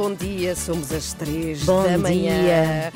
Bom dia, somos às três Bom da manhã. dia.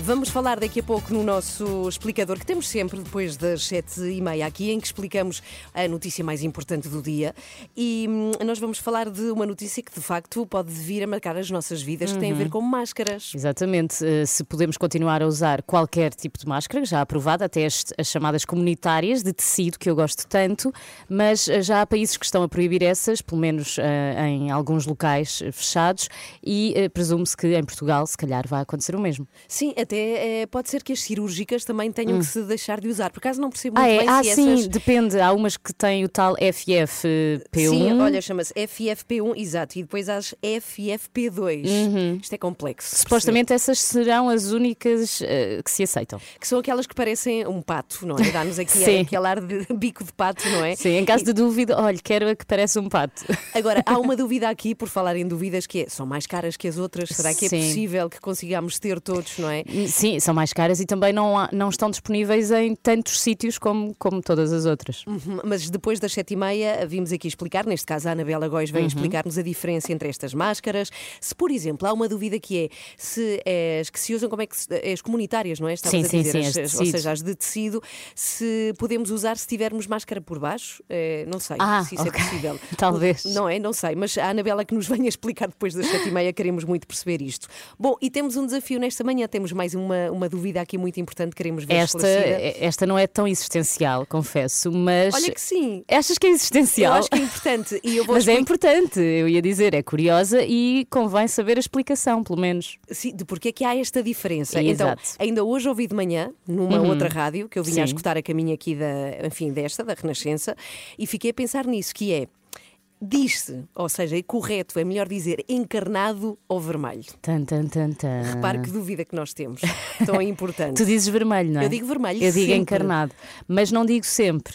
Vamos falar daqui a pouco no nosso explicador, que temos sempre depois das sete e meia aqui, em que explicamos a notícia mais importante do dia. E hum, nós vamos falar de uma notícia que, de facto, pode vir a marcar as nossas vidas, que tem a Uhum. ver com máscaras. Exatamente, eh, se podemos continuar a usar qualquer tipo de máscara, já aprovada, até as, as chamadas comunitárias de tecido, que eu gosto tanto, mas eh, já há países que estão a proibir essas, pelo menos eh, em alguns locais eh, fechados, e eh, presume-se que em Portugal, se calhar, vai acontecer o mesmo. Sim, até eh, pode ser que as cirúrgicas também tenham que se deixar de usar. Por acaso não percebo muito Ah, é? bem Ah, se sim, essas. depende. Há umas que têm o tal FFP1. Sim, olha, chama-se FFP1, exato, e depois há as FFP2. Isto é complexo. Uhum. Supostamente essas serão as únicas eh, que se aceitam. Que são aquelas que parecem um pato, não é? Dá-nos aqui Sim. aquele ar de bico de pato, não é? Sim, em caso de dúvida, olha, quero a que parece um pato. Agora, há uma dúvida aqui, por falar em dúvidas, que é, são mais caras que as outras? Será que é Sim. possível que consigamos ter todos, não é? Sim, são mais caras e também não, há- não estão disponíveis em tantos sítios como, como todas as outras. Uhum, Mas depois das sete e meia vimos aqui explicar, neste caso a Anabela Góis Uhum. veio explicar-nos a diferença entre estas máscaras. Se, por exemplo, há uma dúvida que é se as que se usam, como é que se, as comunitárias, não é? Estavas Sim, a sim, dizer, sim, as- as as- ou seja, as de tecido, se podemos usar se tivermos máscara por baixo? Eh, não sei Ah, se isso ok. é possível. Talvez. Não é? Não sei, mas a Anabela que nos venha explicar depois das sete e meia, queremos muito perceber isto. Bom, e temos um desafio nesta manhã, temos mais uma, uma dúvida aqui muito importante, queremos ver Esta, esclarecida. esta não é tão existencial, confesso, mas. Olha que sim. Achas que é Eu existencial? acho que é importante e eu vou Mas é explicar- importante, eu ia dizer, é curiosa e convém saber a explicação, pelo menos. Sim, de porque é que há esta diferença. Exato. Então, ainda hoje ouvi de manhã, numa outra rádio, que eu vinha a Sim. escutar a caminho aqui da, enfim, desta, da Renascença, e fiquei a pensar nisso, que é. Diz-se, ou seja, é correto, é melhor dizer encarnado ou vermelho. Tan, tan, tan, tan. Repare que dúvida que nós temos. Tão importante. Tu dizes vermelho, não é? Eu digo vermelho Eu digo sempre. encarnado, mas não digo sempre.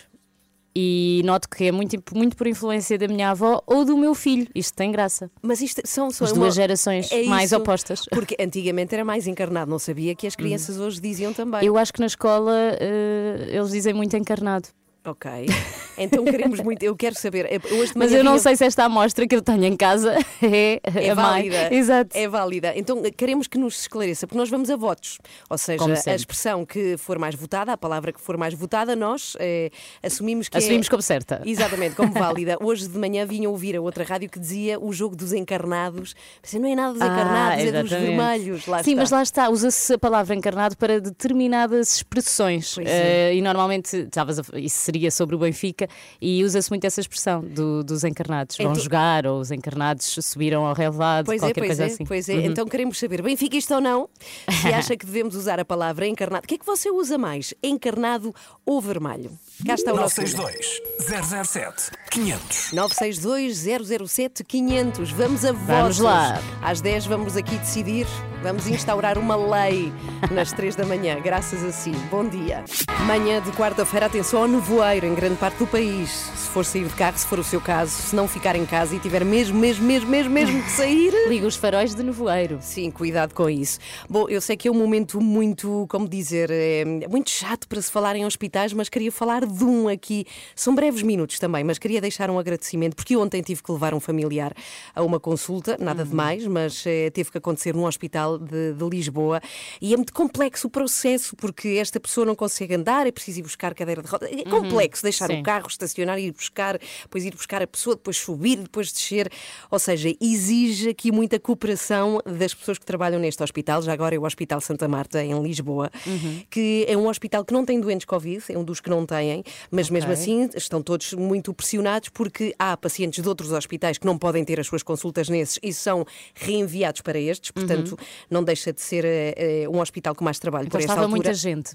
E noto que é muito, muito por influência da minha avó ou do meu filho. Isto tem graça. Mas isto são, são As uma- duas gerações é mais isso, opostas. Porque antigamente era mais encarnado, não sabia que as crianças hoje diziam também. Eu acho que na escola eh, eles dizem muito encarnado. Ok. Então queremos muito. Eu quero saber. eh, Hoje Mas eu não vinha- sei se esta amostra que eu tenho em casa é, É mais. válida. Exato. É válida. Então queremos que nos esclareça, porque nós vamos a votos. Ou seja, a expressão que for mais votada, a palavra que for mais votada, nós eh, assumimos que Assumimos é... como certa. Exatamente, como válida. Hoje de manhã vinha ouvir a outra rádio que dizia o jogo dos encarnados. Mas não é nada dos Ah, encarnados, é dos vermelhos. Lá Sim, está. mas lá está, usa-se a palavra encarnado para determinadas expressões. É. Eh, e normalmente, estavas a- isso seria sobre o Benfica, e usa-se muito essa expressão do- dos encarnados. Vão Então- jogar, ou os encarnados subiram ao relevado, Pois é, qualquer pois coisa é, assim. pois é. Então queremos saber, Benfica isto ou não? Se acha que devemos usar a palavra encarnado. O que é que você usa mais? Encarnado ou vermelho? Cá está o nosso. número. 962 007 500. 962 007 500. Vamos a votos. Vamos lá. Às 10 vamos aqui decidir. Vamos instaurar uma lei nas 3 da manhã, graças a si. Bom dia. Manhã de quarta-feira, atenção ao nevoeiro em grande parte do país. Se for sair de carro, se for o seu caso, se não ficar em casa e tiver mesmo, mesmo, mesmo, mesmo, mesmo que sair. Liga os faróis de nevoeiro. Sim, cuidado com isso. Bom, eu sei que é um momento muito, como dizer, é muito chato para se falar em hospitais, mas queria falar de um aqui. São breves minutos também, mas queria deixar um agradecimento, porque ontem tive que levar um familiar a uma consulta, nada de mais, mas eh, teve que acontecer num hospital de, de Lisboa e é muito complexo o processo, porque esta pessoa não consegue andar, é preciso ir buscar cadeira de rodas. É complexo deixar sim. o carro estacionar e ir buscar, depois ir buscar a pessoa, depois subir, depois descer. Ou seja, exige aqui muita cooperação das pessoas que trabalham neste hospital. Já agora é o Hospital Santa Marta, em Lisboa, que é um hospital que não tem doentes Covid, é um dos que não têm, mas mesmo assim estão todos muito pressionados porque há pacientes de outros hospitais que não podem ter as suas consultas nesses e são reenviados para estes. Portanto, não deixa de ser eh, um hospital com mais trabalho Então por esta estava altura. muita gente.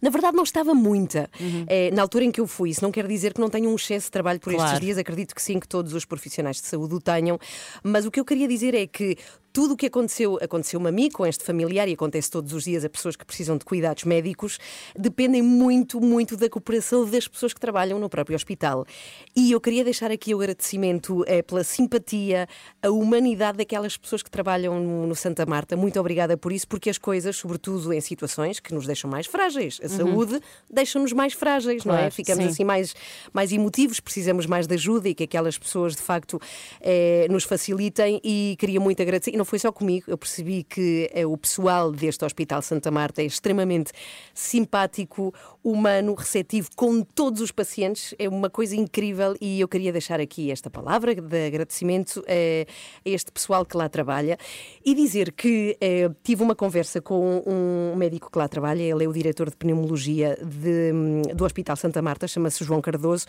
Na verdade, não estava muita. Eh, na altura em que eu fui, isso não quer dizer que não tenha um excesso de trabalho por estes Claro. dias, acredito que sim, que todos os profissionais de saúde o tenham. Mas o que eu queria dizer é que tudo o que aconteceu, aconteceu-me a mim, com este familiar, e acontece todos os dias a pessoas que precisam de cuidados médicos, dependem muito, muito da cooperação das pessoas que trabalham no próprio hospital. E eu queria deixar aqui o agradecimento eh, pela simpatia, a humanidade daquelas pessoas que trabalham no, no Santa Marta. Muito obrigada por isso, porque as coisas, sobretudo em situações que nos deixam mais frágeis, a saúde deixa-nos mais frágeis, não é? Claro, Ficamos sim. assim mais, mais emotivos, precisamos mais de ajuda e que aquelas pessoas de facto eh, nos facilitem e queria muito agradecer. Não foi só comigo, eu percebi que eh, o pessoal deste Hospital Santa Marta é extremamente simpático, humano, receptivo com todos os pacientes, é uma coisa incrível e eu queria deixar aqui esta palavra de agradecimento eh, a este pessoal que lá trabalha e dizer que eh, tive uma conversa com um médico que lá trabalha, ele é o diretor de pneumologia de, hum, do Hospital Santa Marta, chama-se João Cardoso,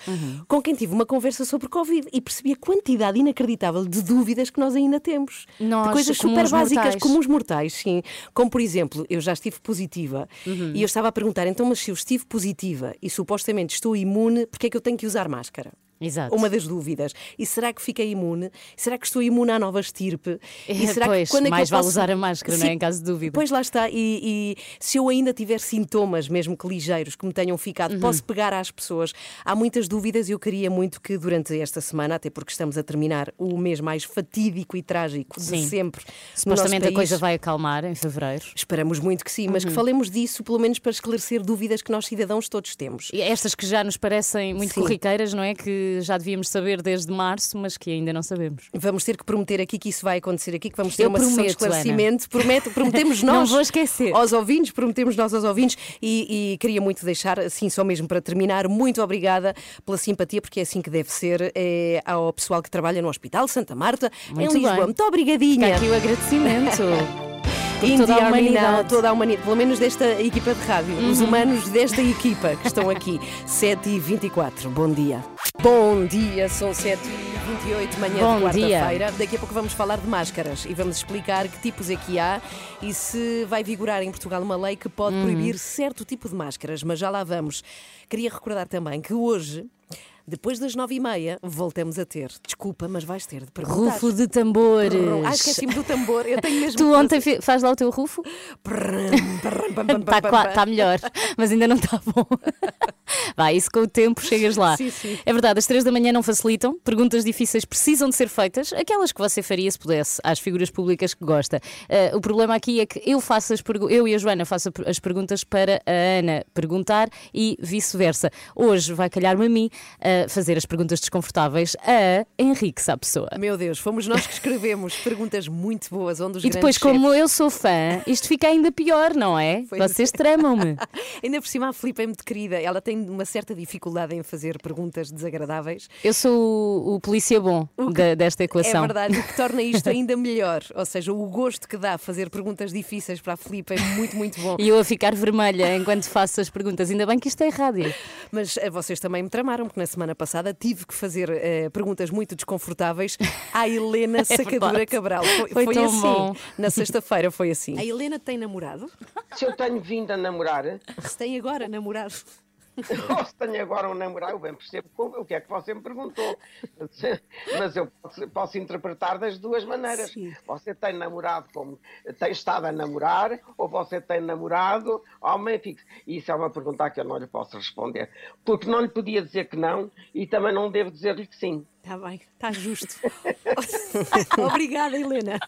com quem tive uma conversa sobre Covid e percebi a quantidade inacreditável de dúvidas que nós ainda temos. Nós, coisas super básicas, mortais. comuns mortais, sim. Como, por exemplo, eu já estive positiva Uhum. e eu estava a perguntar, então, mas se eu estive positiva e supostamente estou imune, porque é que eu tenho que usar máscara? Exato. Uma das dúvidas. E será que fiquei imune? Será que estou imune à nova estirpe? E É, será pois, que quando é que mais eu vale posso- usar a máscara, não é? Em caso de dúvida. Pois lá está. E, e se eu ainda tiver sintomas, mesmo que ligeiros, que me tenham ficado, Uhum. posso pegar às pessoas. Há muitas dúvidas e eu queria muito que durante esta semana, até porque estamos a terminar o mês mais fatídico e trágico de Sim. sempre. Supostamente a país, coisa vai acalmar em fevereiro. Esperamos muito que sim, mas Uhum. que falemos disso, pelo menos para esclarecer dúvidas que nós cidadãos todos temos. E estas que já nos parecem muito Sim. corriqueiras, não é? Que já devíamos saber desde março, mas que ainda não sabemos. Vamos ter que prometer aqui que isso vai acontecer aqui, que vamos ter Eu uma sessão de prometo, esclarecimento. Prometo, prometemos Não nós vou esquecer. aos ouvintes, prometemos nós aos ouvintes e, e queria muito deixar, assim, só mesmo para terminar, muito obrigada pela simpatia, porque é assim que deve ser é, ao pessoal que trabalha no Hospital Santa Marta, Muito em Lisboa. bem. Muito obrigadinha. Fica aqui o agradecimento. por In toda a humanidade. Uhum. Now, toda a humanidade, pelo menos desta equipa de rádio, os humanos desta equipa que estão aqui, 7h24. Bom dia. Bom dia, são 7h28, manhã Bom de quarta-feira. Daqui a pouco vamos falar de máscaras e vamos explicar que tipos é que há e se vai vigorar em Portugal uma lei que pode Uhum. proibir certo tipo de máscaras, mas já lá vamos. Queria recordar também que hoje. Depois das nove e meia, voltamos a ter. Desculpa, mas vais ter de perguntar. Rufo de tambores. Ah, esqueci-me do tambor. Eu tenho mesmo. Tu ontem fi- faz lá o teu rufo? Está tá, melhor, mas ainda não está bom. Vai, isso com o tempo chegas lá. Sim, sim. É verdade, as três da manhã não facilitam, perguntas difíceis precisam de ser feitas, aquelas que você faria se pudesse, às figuras públicas que gosta. Ah, o problema aqui é que eu faço as eu e a Joana faço as perguntas para a Ana perguntar e vice-versa. Hoje vai calhar-me a mim fazer as perguntas desconfortáveis a Henrique Sapessoa. Meu Deus, fomos nós que escrevemos perguntas muito boas, onde os E depois, como chefes- eu sou fã, isto fica ainda pior, não é? Vocês tramam-me. Ainda por cima, a Filipe é muito querida. Ela tem uma certa dificuldade em fazer perguntas desagradáveis. Eu sou o, o polícia bom da- desta equação. É verdade, o que torna isto ainda melhor. Ou seja, o gosto que dá fazer perguntas difíceis para a Filipe é muito, muito bom. E eu a ficar vermelha enquanto faço as perguntas. Ainda bem que isto é rádio. Mas eh, vocês também me tramaram, porque na semana passada tive que fazer eh, perguntas muito desconfortáveis à Helena Sacadura É verdade. Cabral. Foi, Foi foi tão assim. bom. Na sexta-feira foi assim. A Helena tem namorado? Se eu tenho vindo a namorar, Se tem agora namorado? ou se tenho agora um namorado, eu bem percebo como- o que é que você me perguntou. Mas eu posso, posso interpretar das duas maneiras. Sim. Você tem namorado como tem estado a namorar, ou você tem namorado homem fixo. E Isso é uma pergunta que eu não lhe posso responder. Porque não lhe podia dizer que não e também não devo dizer-lhe que sim. Está bem, está justo. Obrigada, Helena.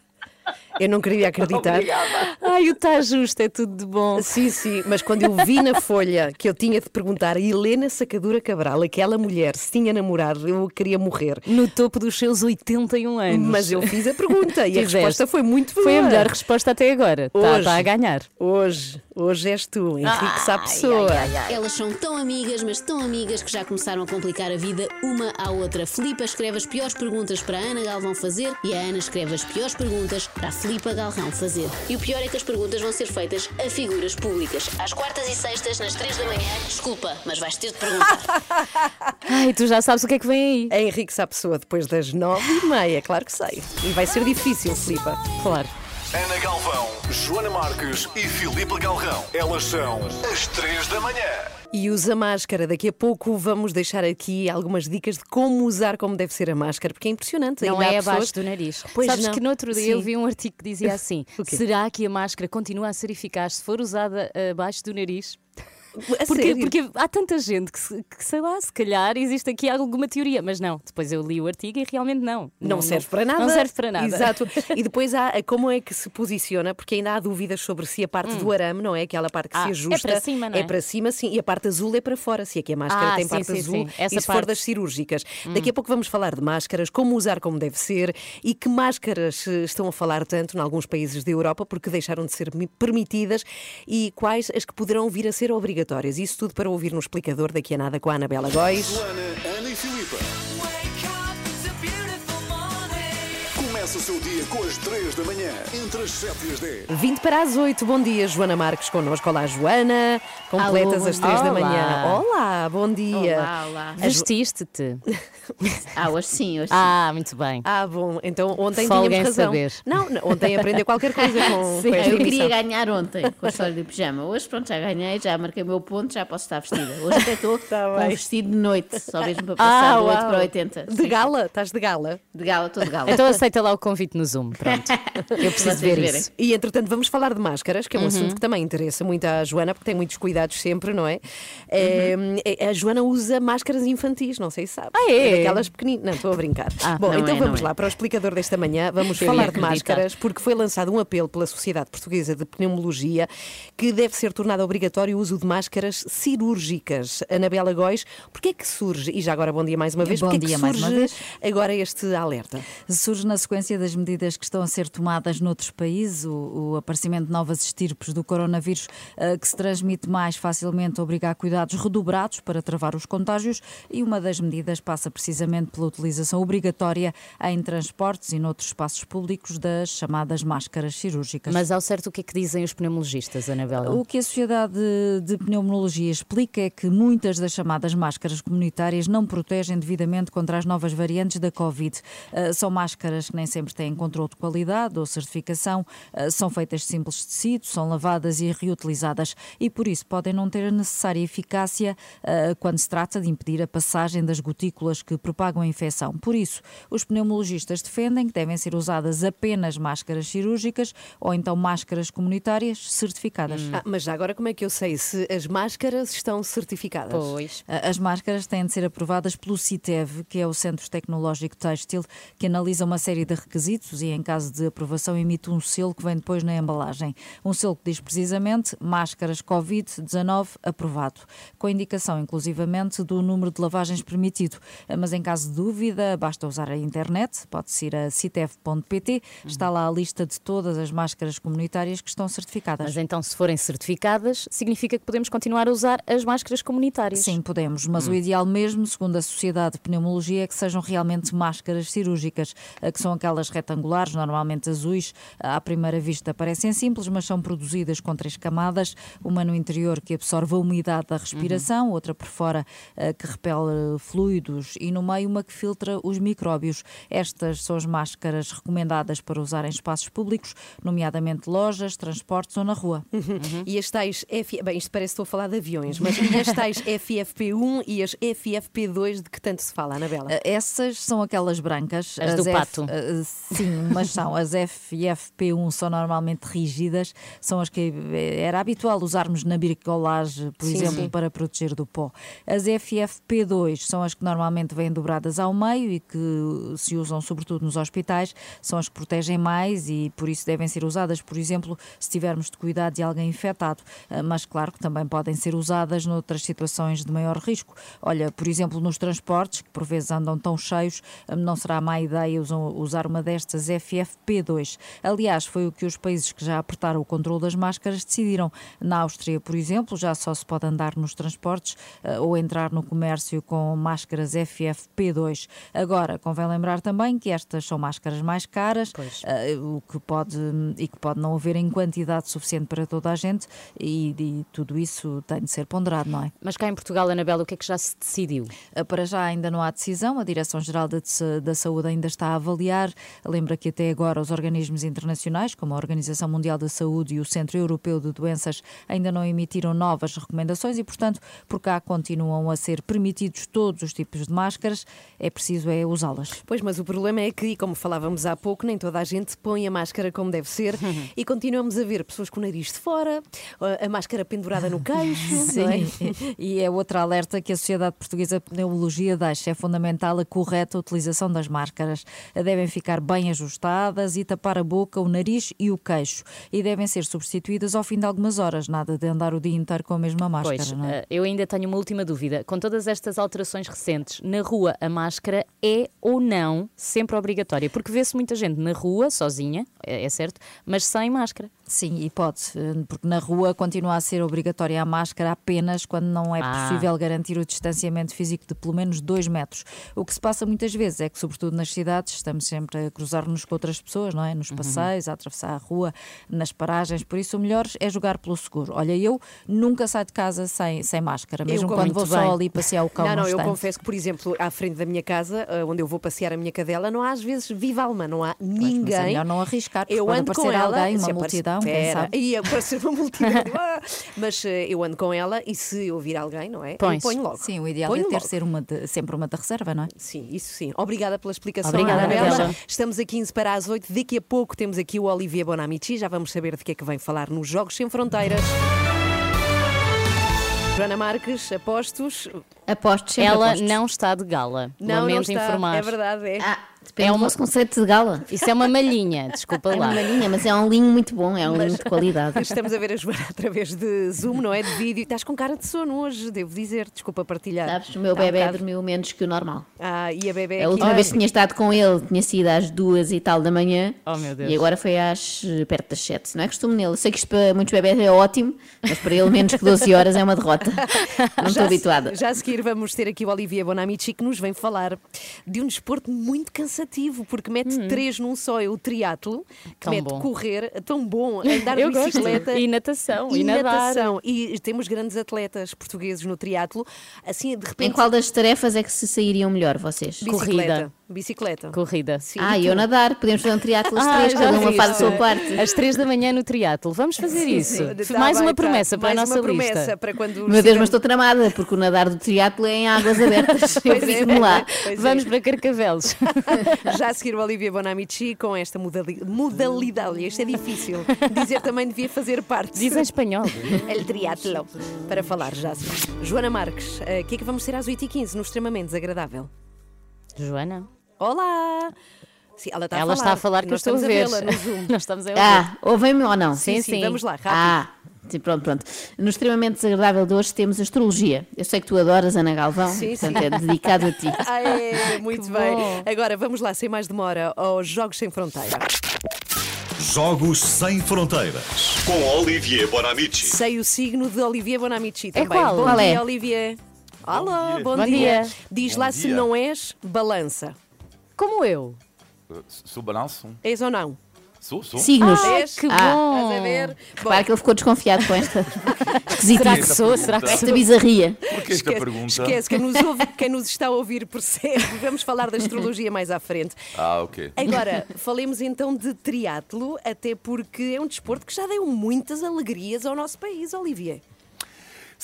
Eu não queria acreditar. Obrigada. Ai, o está justo, é tudo de bom. Sim, sim, mas quando eu vi na folha que eu tinha de perguntar a Helena Sacadura Cabral, aquela mulher, se tinha namorado, eu queria morrer. No topo dos seus 81 anos. Mas eu fiz a pergunta e a resposta foi muito boa. Foi a melhor resposta até agora. Está Hoje. tá a ganhar. Hoje, hoje és tu, Henrique Sapessoa. Elas são tão amigas, mas tão amigas que já começaram a complicar a vida uma à outra. Filipa escreve as piores perguntas para a Ana Galvão fazer e a Ana escreve as piores perguntas para a Filipa Galrão fazer. E o pior é que as perguntas vão ser feitas a figuras públicas. Às quartas e sextas, nas três da manhã. Desculpa, mas vais ter de perguntar. Ai, tu já sabes o que é que vem aí. Henrique Sapessoa depois das nove e meia, claro que sei. E vai ser difícil, Filipa. Claro. Ana Galvão, Joana Marques e Filipe Galrão. Elas são as três da manhã. E usa máscara. Daqui a pouco vamos deixar aqui algumas dicas de como usar como deve ser a máscara, porque é impressionante. Não Ainda é há abaixo pessoas- do nariz. Pois Sabes não. que no outro dia Sim. eu vi um artigo que dizia assim: será que a máscara continua a ser eficaz se for usada abaixo do nariz? A Porque, sério? porque há tanta gente que, que, sei lá, se calhar existe aqui alguma teoria, mas não. Depois eu li o artigo e realmente não. Não, serve para nada. Não serve para nada. Exato. E depois há como é que se posiciona, porque ainda há dúvidas sobre se a parte do arame, não é? Aquela parte que Ah, se é ajusta. para cima, não é? para cima, sim. E a parte azul é para fora, se é que a máscara Ah, tem sim, parte sim, azul. sim. Essa e se for parte. das cirúrgicas. Daqui a pouco vamos falar de máscaras, como usar como deve ser e que máscaras estão a falar tanto em alguns países da Europa porque deixaram de ser mi- permitidas e quais as que poderão vir a ser obrigatórias. Isso tudo para ouvir no explicador daqui a nada com a Anabela Góis. Joana, Ana e. Começa o seu dia com as três da manhã, entre as 7 e as 10. 20 para as 8. Bom dia, Joana Marques connosco. Olá, Joana. Completas Alô, as 3 da dia. manhã. Olá, bom dia. Olá, olá. Vestiste-te. Ah, hoje sim, hoje Ah, muito bem. Ah, bom, então ontem Folga tínhamos razão. saber. Não, não, ontem aprendeu qualquer coisa com, Sim. com sim. Eu queria ganhar ontem com a história do pijama. Hoje, pronto, já ganhei, já marquei o meu ponto, já posso estar vestida. Hoje até estou Tá com bem. um vestido de noite, só mesmo para passar do 8 para 80. De gala, estás de gala. De gala, estou de gala. Então aceita lá o convite no Zoom. Pronto. Eu preciso ver verem. isso. E entretanto vamos falar de máscaras, que é um Uhum. assunto que também interessa muito à Joana, porque tem muitos cuidados sempre, não é? Uhum. É, A Joana usa máscaras infantis, não sei se sabe. Ah, é? Daquelas pequeninas. Não, estou a brincar. Ah, Bom, então é, vamos não é. lá para o explicador desta manhã. Vamos Eu falar de máscaras, porque foi lançado um apelo pela Sociedade Portuguesa de Pneumologia que deve ser tornado obrigatório o uso de máscaras cirúrgicas. Anabela Góis, porquê é que surge, e já agora bom dia mais uma vez, Bom porquê é que dia mais uma surge vez. agora este alerta? Surge na sequência das medidas que estão a ser tomadas noutros países, o, o aparecimento de novas estirpes do coronavírus eh, que se transmite mais facilmente obriga a cuidados redobrados para travar os contágios e uma das medidas passa precisamente pela utilização obrigatória em transportes e noutros espaços públicos das chamadas máscaras cirúrgicas. Mas ao certo, o que é que dizem os pneumologistas, Anabela? O que a Sociedade de Pneumologia explica é que muitas das chamadas máscaras comunitárias não protegem devidamente contra as novas variantes da Covid. Uh, são máscaras que nem sempre têm controle de qualidade ou certificação, uh, são feitas de simples tecido, são lavadas e reutilizadas e por isso podem não ter a necessária eficácia uh, quando se trata de impedir a passagem das gotículas que propagam a infecção. Por isso, os pneumologistas defendem que devem ser usadas apenas máscaras cirúrgicas ou então máscaras comunitárias certificadas. Ah, mas já agora como é que eu sei se as máscaras estão certificadas? Pois. As máscaras têm de ser aprovadas pelo CITEV, que é o Centro Tecnológico Têxtil, que analisa uma série de requisitos e, em caso de aprovação, emite um selo que vem depois na embalagem. Um selo que diz precisamente máscaras Covid-19 aprovado, com indicação inclusivamente do número de lavagens permitido. Mas em caso de dúvida, basta usar a internet, pode-se ir a citev.pt, está lá a lista de todas as máscaras comunitárias que estão certificadas. Mas então, se forem certificadas, significa que podemos continuar a usar as máscaras comunitárias. Sim, podemos, mas o ideal mesmo, segundo a Sociedade de Pneumologia, é que sejam realmente máscaras cirúrgicas, que são aquelas retangulares, normalmente azuis. À primeira vista parecem simples, mas são produzidas com três camadas: uma no interior que absorve a umidade da respiração, outra por fora eh, que repele fluidos e no meio uma que filtra os micróbios. Estas são as máscaras recomendadas para usar em espaços públicos, nomeadamente lojas, transportes ou na rua. E as tais F... Bem, isto parece que estou a falar de aviões, mas e as tais FFP1 e as FFP2 de que tanto se fala, Anabela? Uh, Essas são aquelas brancas. As do F- pato. Sim, mas são. As FFP1 são normalmente rígidas, são as que era habitual usarmos na bricolagem, por Sim, exemplo, sim. para proteger do pó. As FFP2 são as que normalmente vêm dobradas ao meio e que se usam sobretudo nos hospitais, são as que protegem mais e por isso devem ser usadas, por exemplo, se tivermos de cuidar de alguém infectado. Uh, Mas claro que também podem ser usadas noutras situações de maior risco. Olha, por exemplo, nos transportes, que por vezes andam tão cheios, hum, não será má ideia usar uma destas FFP2. Aliás, foi o que os países que já apertaram o controle das máscaras decidiram. Na Áustria, por exemplo, já só se pode andar nos transportes eh, ou entrar no comércio com máscaras FFP2. Agora, convém lembrar também que estas são máscaras mais caras, eh, o que pode e que pode não haver em quantidade suficiente para toda a gente e, e tudo isso tem de ser ponderado, não é? Mas cá em Portugal, Anabela, o que é que já se decidiu? Uh, Para já ainda não há decisão, a Direção-Geral da, da Saúde ainda está a avaliar Lembra que até agora os organismos internacionais, como a Organização Mundial da Saúde e o Centro Europeu de Doenças, ainda não emitiram novas recomendações e, portanto, por cá continuam a ser permitidos todos os tipos de máscaras. É preciso é usá-las. Pois, mas o problema é que, como falávamos há pouco, nem toda a gente põe a máscara como deve ser e continuamos a ver pessoas com o nariz de fora, a máscara pendurada no queixo. é? Sim, e é outra alerta que a Sociedade Portuguesa de Pneumologia deixa. É fundamental a correta utilização das máscaras. Devem ficar bem ajustadas e tapar a boca, o nariz e o queixo. E devem ser substituídas ao fim de algumas horas. Nada de andar o dia inteiro com a mesma máscara, Pois, não é? eh, eu ainda tenho uma última dúvida. Com todas estas alterações recentes, na rua a máscara é ou não sempre obrigatória? Porque vê-se muita gente na rua, sozinha, é é certo, mas sem máscara. Sim, e pode, porque na rua continua a ser obrigatória a máscara apenas quando não é Ah. possível garantir o distanciamento físico de pelo menos dois metros. O que se passa muitas vezes é que, sobretudo nas cidades, estamos sempre a cruzar-nos com outras pessoas, não é? Nos passeios, a atravessar a rua, nas paragens, por isso o melhor é jogar pelo seguro. Olha, eu nunca saio de casa sem, sem máscara, mesmo como- quando vou Muito só bem. ali passear o cão Não, não, eu confesso que, por exemplo, à frente da minha casa, eh, onde eu vou passear a minha cadela, não há às vezes viva alma, não há ninguém. mas é melhor não arriscar, porque eu ando com ela, alguém, uma multidão, quem Espera, sabe? Ia aparecer uma multidão. ah, mas eh, eu ando com ela e se eu vir alguém, não é? Eu ponho logo. Sim, o ideal Ponho é ter ser uma de- sempre uma de reserva, não é? Sim, isso sim. Obrigada pela explicação, Obrigada, Anabela. Estamos a 15 para as 8. Daqui a pouco temos aqui o Olivier Bonamici. Já vamos saber de que é que vem falar nos Jogos Sem Fronteiras. Joana Marques, apostos. Aposto sempre Ela aposto. não está de gala. Não, não Lamento está. informar. É verdade, é. Ah, depende É do uma- vosso conceito de gala. Isso é uma malhinha, desculpa É lá. uma linha, mas é um linho muito bom, é um linho de qualidade. Estamos a ver a Joana através de Zoom, não é? De vídeo. Estás com cara de sono hoje, devo dizer. Desculpa partilhar. Sabes, o meu um bebê bocado- dormiu menos que o normal. Ah, e a bebê A última Ai, vez que tinha estado com ele tinha sido às duas e tal da manhã. Oh, meu Deus. E agora foi às perto das sete. Não é costume nele. Sei que isto para muitos bebés é ótimo, mas para ele menos que 12 horas é uma derrota. Não estou habituada. Já a seguir vamos ter aqui o Olivier Bonamici que nos vem falar de um desporto muito cansativo, porque mete três num só, é o triatlo, que. Tão mete bom. correr, é tão bom, andar de Eu gosto. bicicleta. E natação, e e nadar. natação. E temos grandes atletas portugueses no triatlo. Assim, de repente. Em qual das tarefas é que se sairiam melhor, vocês? Bicicleta. Corrida. Bicicleta. Corrida. Sim, Ah, e eu nadar. Podemos fazer um triatlo os Ah, três, cada uma faz a sua parte. Às três da manhã no triatlo. Vamos fazer isso. Tá Mais bem, uma tá. promessa para a Mais nossa uma promessa lista. para quando Meu Deus, mas estou tramada, porque o nadar do triatlo é em águas abertas. Eu Pois é, fico-me lá. pois é. Vamos para Carcavelos. Já a seguir o Olivia Bonamici com esta modali- modalidade. Isto é difícil. Dizer também devia fazer parte. Diz em espanhol. El triatlo. Para falar já. a seguir. Joana Marques, eh, o que é que vamos ter às 8h15 no extremamente desagradável? Joana, Olá! Sim, ela está ela a falar. está a falar que eu Nós estou a estamos ver. vê-la no Zoom. Nós estamos a ouvir. Ah, ouvem-me ou não? Sim, sim, vamos lá, rápido. Ah, sim, pronto, pronto. No extremamente desagradável de hoje temos astrologia. Eu sei que tu adoras, Ana Galvão, Sim, portanto sim. é dedicado a ti. Ah, é, muito Que bem. bom. Agora vamos lá, sem mais demora, aos Jogos Sem Fronteira. Jogos Sem Fronteiras. Com Olivier Bonamici. Sei o signo de Olivier Bonamici também. qual? Bom Qual dia, é? Olivier. Alô, bom, Bom dia. dia. Diz Bom lá se dia. não és, balança. Como eu. Sou balanço? És ou não? Sou, sou. Signos. Ah, És? que Ah. bom. Estás a ver? Bom, Repara que ele ficou desconfiado com esta Será esquisitice, que sou? Será que esta sou? bizarria. Por que esta esquece, pergunta? esquece, quem nos, ouve, quem nos está a ouvir percebe. Vamos falar da astrologia mais à frente. Ah, ok. Agora, falemos então de triatlo, até porque é um desporto que já deu muitas alegrias ao nosso país, Olivier.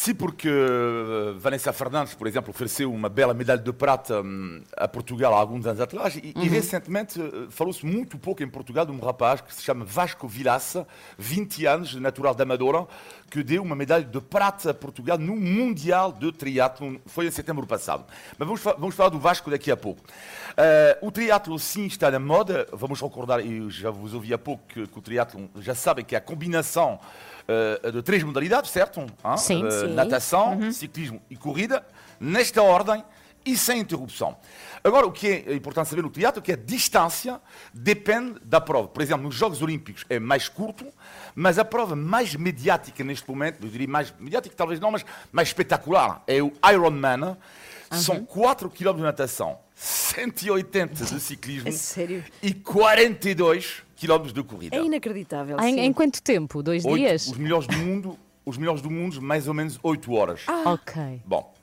Sim, porque eh, Vanessa Fernandes, por exemplo, ofereceu uma bela medalha de prata hum, a Portugal há alguns anos atrás e, e recentemente eh, falou-se muito pouco em Portugal de um rapaz que se chama Vasco Vilaça, 20 anos, natural da Amadora, que deu uma medalha de prata a Portugal no Mundial de Triatlo, foi em setembro passado. Mas vamos, vamos falar do Vasco daqui a pouco. Eh, o triatlo sim está na moda, vamos recordar, e já vos ouvi há pouco que, que o triatlo já sabem que é a combinação eh, de três modalidades, certo? Hein? Sim. Eh, Sim. natação, ciclismo e corrida, nesta ordem e sem interrupção. Agora, o que é importante saber no teatro é que a distância depende da prova. Por exemplo, nos Jogos Olímpicos é mais curto, mas a prova mais mediática neste momento, eu diria mais mediática talvez não, mas mais espetacular, é o Ironman. São 4 km de natação, 180 de ciclismo É sério? e 42 km de corrida. É inacreditável. Ah, Em, sim. em quanto tempo? Dois Oito- dias? Os melhores do mundo, os melhores do mundo, mais ou menos 8 horas. Ok. Bom,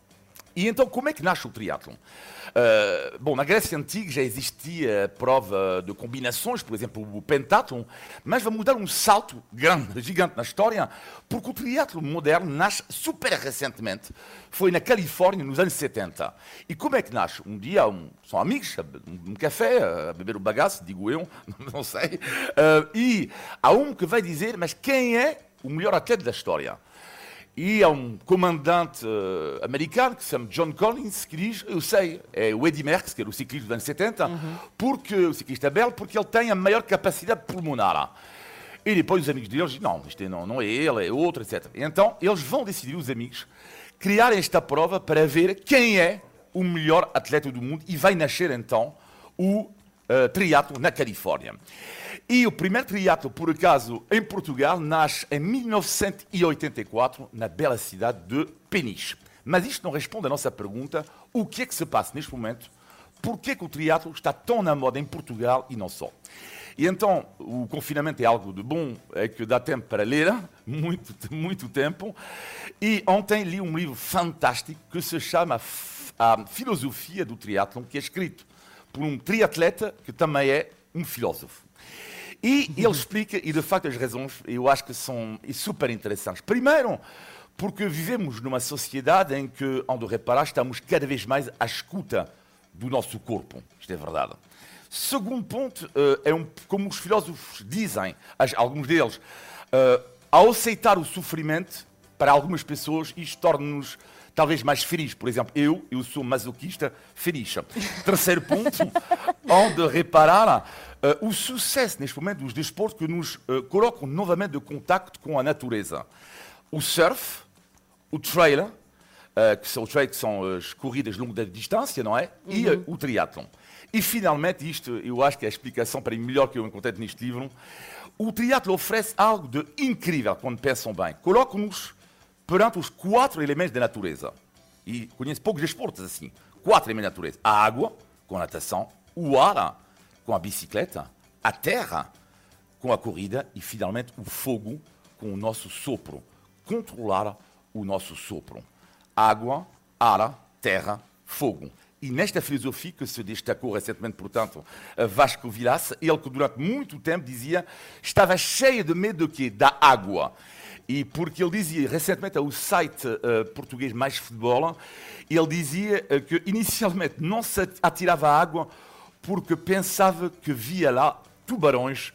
E então, como é que nasce o triatlon? Uh, bom, na Grécia Antiga já existia prova de combinações, por exemplo, o pentathlon, mas vamos dar um salto grande, gigante na história, porque o triatlon moderno nasce super recentemente. Foi na Califórnia, nos anos 70. E como é que nasce? Um dia, um, são amigos, um, um café, a beber o bagaço, digo eu, não sei, uh, e há um que vai dizer, mas quem é o melhor atleta da história? E há um comandante uh, americano que se chama John Collins que diz: Eu sei, é o Eddie Merckx, que era o ciclista dos anos 70, uhum. porque, o ciclista belo, porque ele tem a maior capacidade pulmonar. E depois os amigos deles dizem: Não, isto é, não, não é ele, é outro, etc. E então eles vão decidir, os amigos, criar esta prova para ver quem é o melhor atleta do mundo e vai nascer então o uh, triatlo na Califórnia. E o primeiro triatlo, por acaso, em Portugal, nasce em 1984, na bela cidade de Peniche. Mas isto não responde à nossa pergunta: o que é que se passa neste momento? Por que, que o triatlo está tão na moda em Portugal e não só? E então, o confinamento é algo de bom, é que dá tempo para ler, muito, muito tempo. E ontem li um livro fantástico que se chama A Filosofia do Triatlon, que é escrito por um triatleta que também é um filósofo. E ele explica, e de facto as razões eu acho que são super interessantes. Primeiro, porque vivemos numa sociedade em que, onde reparar, estamos cada vez mais à escuta do nosso corpo. Isto é verdade. Segundo ponto, eh, é um, como os filósofos dizem, alguns deles, eh, ao aceitar o sofrimento, para algumas pessoas, isto torna-nos talvez mais felizes. Por exemplo, eu, eu sou masoquista feliz. Terceiro ponto, onde reparar uh, o sucesso neste momento dos desportos que nos uh, colocam novamente em contato com a natureza. O surf, o trail, uh, que são, trail, que são as corridas de longa distância, não é? Uhum. E o triatlon. E finalmente, isto eu acho que é a explicação para mim melhor que eu encontrei neste livro, o triatlo oferece algo de incrível quando pensam bem. Coloca-nos perante os quatro elementos da natureza. E conheço poucos desportos assim. Quatro elementos da natureza. A água, com a natação, o ar, com a bicicleta, a terra com a corrida e, finalmente, o fogo com o nosso sopro. Controlar o nosso sopro. Água, ar, terra, fogo. E nesta filosofia que se destacou recentemente, portanto, Vasco Vilaça, ele que durante muito tempo dizia estava cheio de medo do quê? Da água. E porque ele dizia recentemente ao site uh, português Mais Futebol, ele dizia uh, que inicialmente não se atirava à água porque pensava que via lá tubarões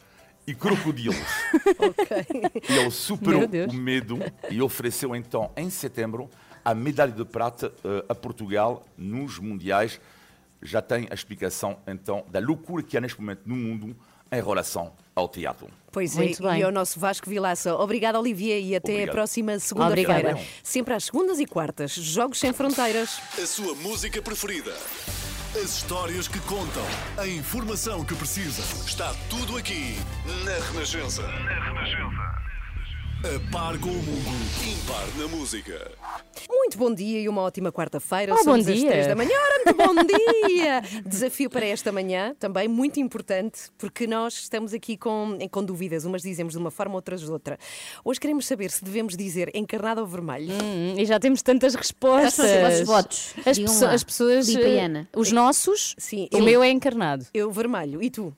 e crocodilos. okay. E ele superou o medo e ofereceu então, em setembro, a medalha de prata uh, a Portugal nos Mundiais. Já tem a explicação então da loucura que há neste momento no mundo em relação ao teatro. Pois é, Muito é, bem. e ao nosso Vasco Vilaça. Obrigada, Olivia, e até Obrigado. a próxima segunda-feira. Sempre às segundas e quartas. Jogos Sem Fronteiras. A sua música preferida. As histórias que contam. A informação que precisa. Está tudo aqui na Renascença. Na Renascença. A par com o mundo, impar na música. Muito bom dia e uma ótima quarta-feira. Oh, Somos bom dia. às três da manhã. Ora, muito bom dia! Desafio para esta manhã, também muito importante, porque nós estamos aqui com, com dúvidas. Umas dizemos de uma forma, outras de outra. Hoje queremos saber se devemos dizer encarnado ou vermelho. Hum, e já temos tantas respostas. Os votos. As, as pessoas. Uh, os nossos. Sim. O meu é encarnado. Eu vermelho. E tu?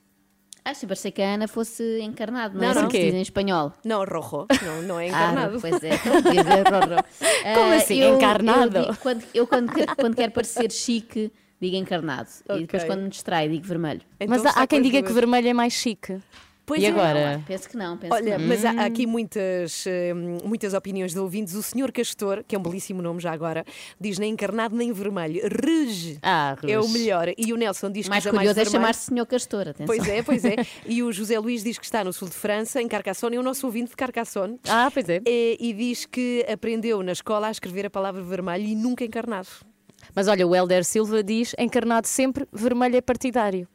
Ah, se parecia que a Ana fosse encarnado, não, não é assim que se diz em espanhol. Não, rojo, não, não é encarnado. Ah, pois é, dizer rojo. Como uh, assim, eu, encarnado? Eu, quando, eu quando, quando quero parecer chique, digo encarnado. Okay. E depois quando me distrai, digo vermelho. Então, Mas há, há quem diga que vermelho é mais chique. Pois e é. agora? Não, penso que não. Penso Olha, que não. mas há, há aqui muitas, eh, muitas opiniões de ouvintes. O senhor Castor, que é um belíssimo nome já agora, diz nem encarnado nem vermelho. Ruge ah, é o melhor. E o Nelson diz mais que usa mais é chamar-se senhor Castor, atenção. Pois é, pois é. E o José Luís diz que está no sul de França, em Carcassonne, é o nosso ouvinte de Carcassonne. Ah, pois é. E, e diz que aprendeu na escola a escrever a palavra vermelho e nunca encarnado. Mas olha, o Helder Silva diz encarnado sempre, vermelho é partidário.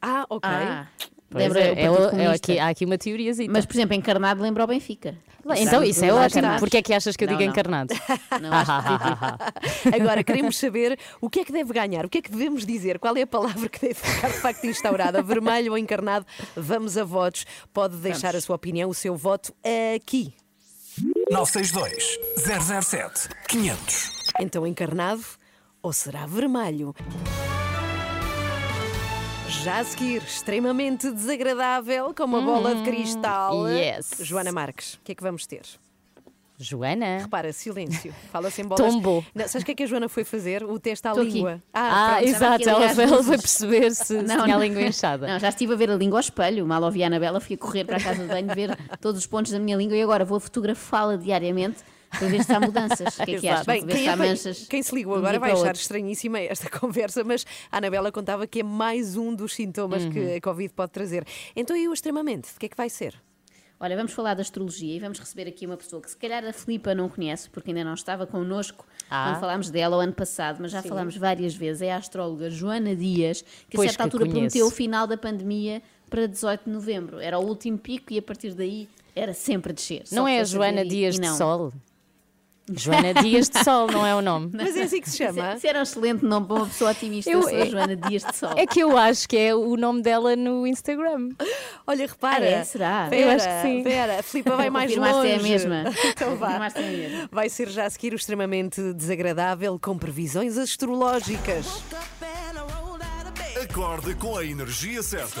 Ah, ok. Ah. Lembra é, é, é aqui, há aqui uma teoria. Mas, por exemplo, encarnado lembra o Benfica. Então, isso é ótimo. Porquê é que achas que eu não, digo não. encarnado? Não acho Agora, queremos saber o que é que deve ganhar, o que é que devemos dizer, qual é a palavra que deve ficar de facto instaurada, vermelho ou encarnado? Vamos a votos. Pode deixar Vamos. a sua opinião, o seu voto aqui. 962 007 500. Então, encarnado ou será vermelho? Já a seguir, extremamente desagradável, com uma bola de cristal. yes. Joana Marques, o que é que vamos ter? Joana? Repara, silêncio. Fala-se em bolas. Tombo. Não, sabes o que é que a Joana foi fazer? O teste à aqui. língua. Ah, pronto. exato, ela foi, ela foi perceber se, se Não, tinha a não. língua inchada. Não, já estive a ver a língua ao espelho. Mal ouvi a Anabela, fui a correr para a casa de banho ver todos os pontos da minha língua e agora vou fotografá-la diariamente ver se há mudanças. O que é que acham? Bem, ver se quem, há manchas. quem se ligou agora vai o achar outro. estranhíssima esta conversa, mas a Anabela contava que é mais um dos sintomas que Uhum. a Covid pode trazer. Então, e o extremamente? De que é que vai ser? Olha, vamos falar da astrologia e vamos receber aqui uma pessoa que se calhar a Filipa não conhece, porque ainda não estava connosco Ah. quando falámos dela o ano passado, mas já falámos várias vezes. É a astróloga Joana Dias, que Pois a certa que altura conheço. prometeu o final da pandemia para 18 de novembro. Era o último pico e a partir daí era sempre a descer. Não é a Joana Dias de. Sol? Joana Dias de Sol, não é o nome? Mas é assim que se chama? Isso era um excelente nome para uma pessoa otimista, Eu- eu, sou a é- Joana Dias de Sol. É que eu acho que é o nome dela no Instagram. Olha, repara. Ah, é? Será? Pera, Eu acho que sim. Pera, a Filipa vai mais confirmar longe. se é a mesma. Então vá. é. Vai ser já a seguir o extremamente desagradável com previsões astrológicas. Acorde com a energia certa.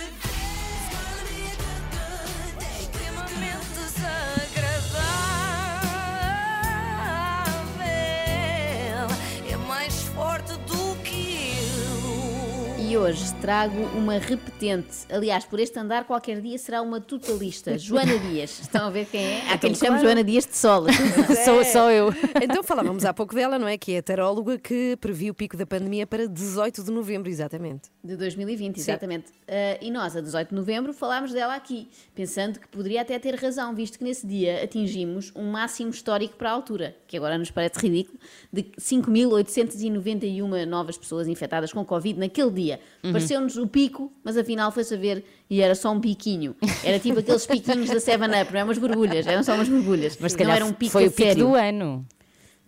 E hoje trago uma repetente. Aliás, por este andar, qualquer dia será uma totalista. Joana Dias. Estão a ver quem é? Há quem lhe chame claro. Joana Dias de Sol. Sou, sou eu. Então falávamos há pouco dela, não é? Que é a taróloga que previu o pico da pandemia para 18 de novembro, exatamente. De 2020, exatamente. Ah, e nós, a 18 de novembro, falámos dela aqui, pensando que poderia até ter razão, visto que nesse dia atingimos um máximo histórico para a altura, que agora nos parece ridículo, de 5.891 novas pessoas infectadas com Covid naquele dia. Uhum. Pareceu-nos o pico, mas afinal foi saber e era só um piquinho. Era tipo aqueles piquinhos da 7-Up, não é umas borbulhas, eram só umas borbulhas. Mas se não era um pico foi o pico sério. do ano.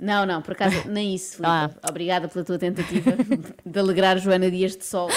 Não, não, por acaso nem isso, Filipe. Ah. Obrigada pela tua tentativa de alegrar Joana Dias de sol.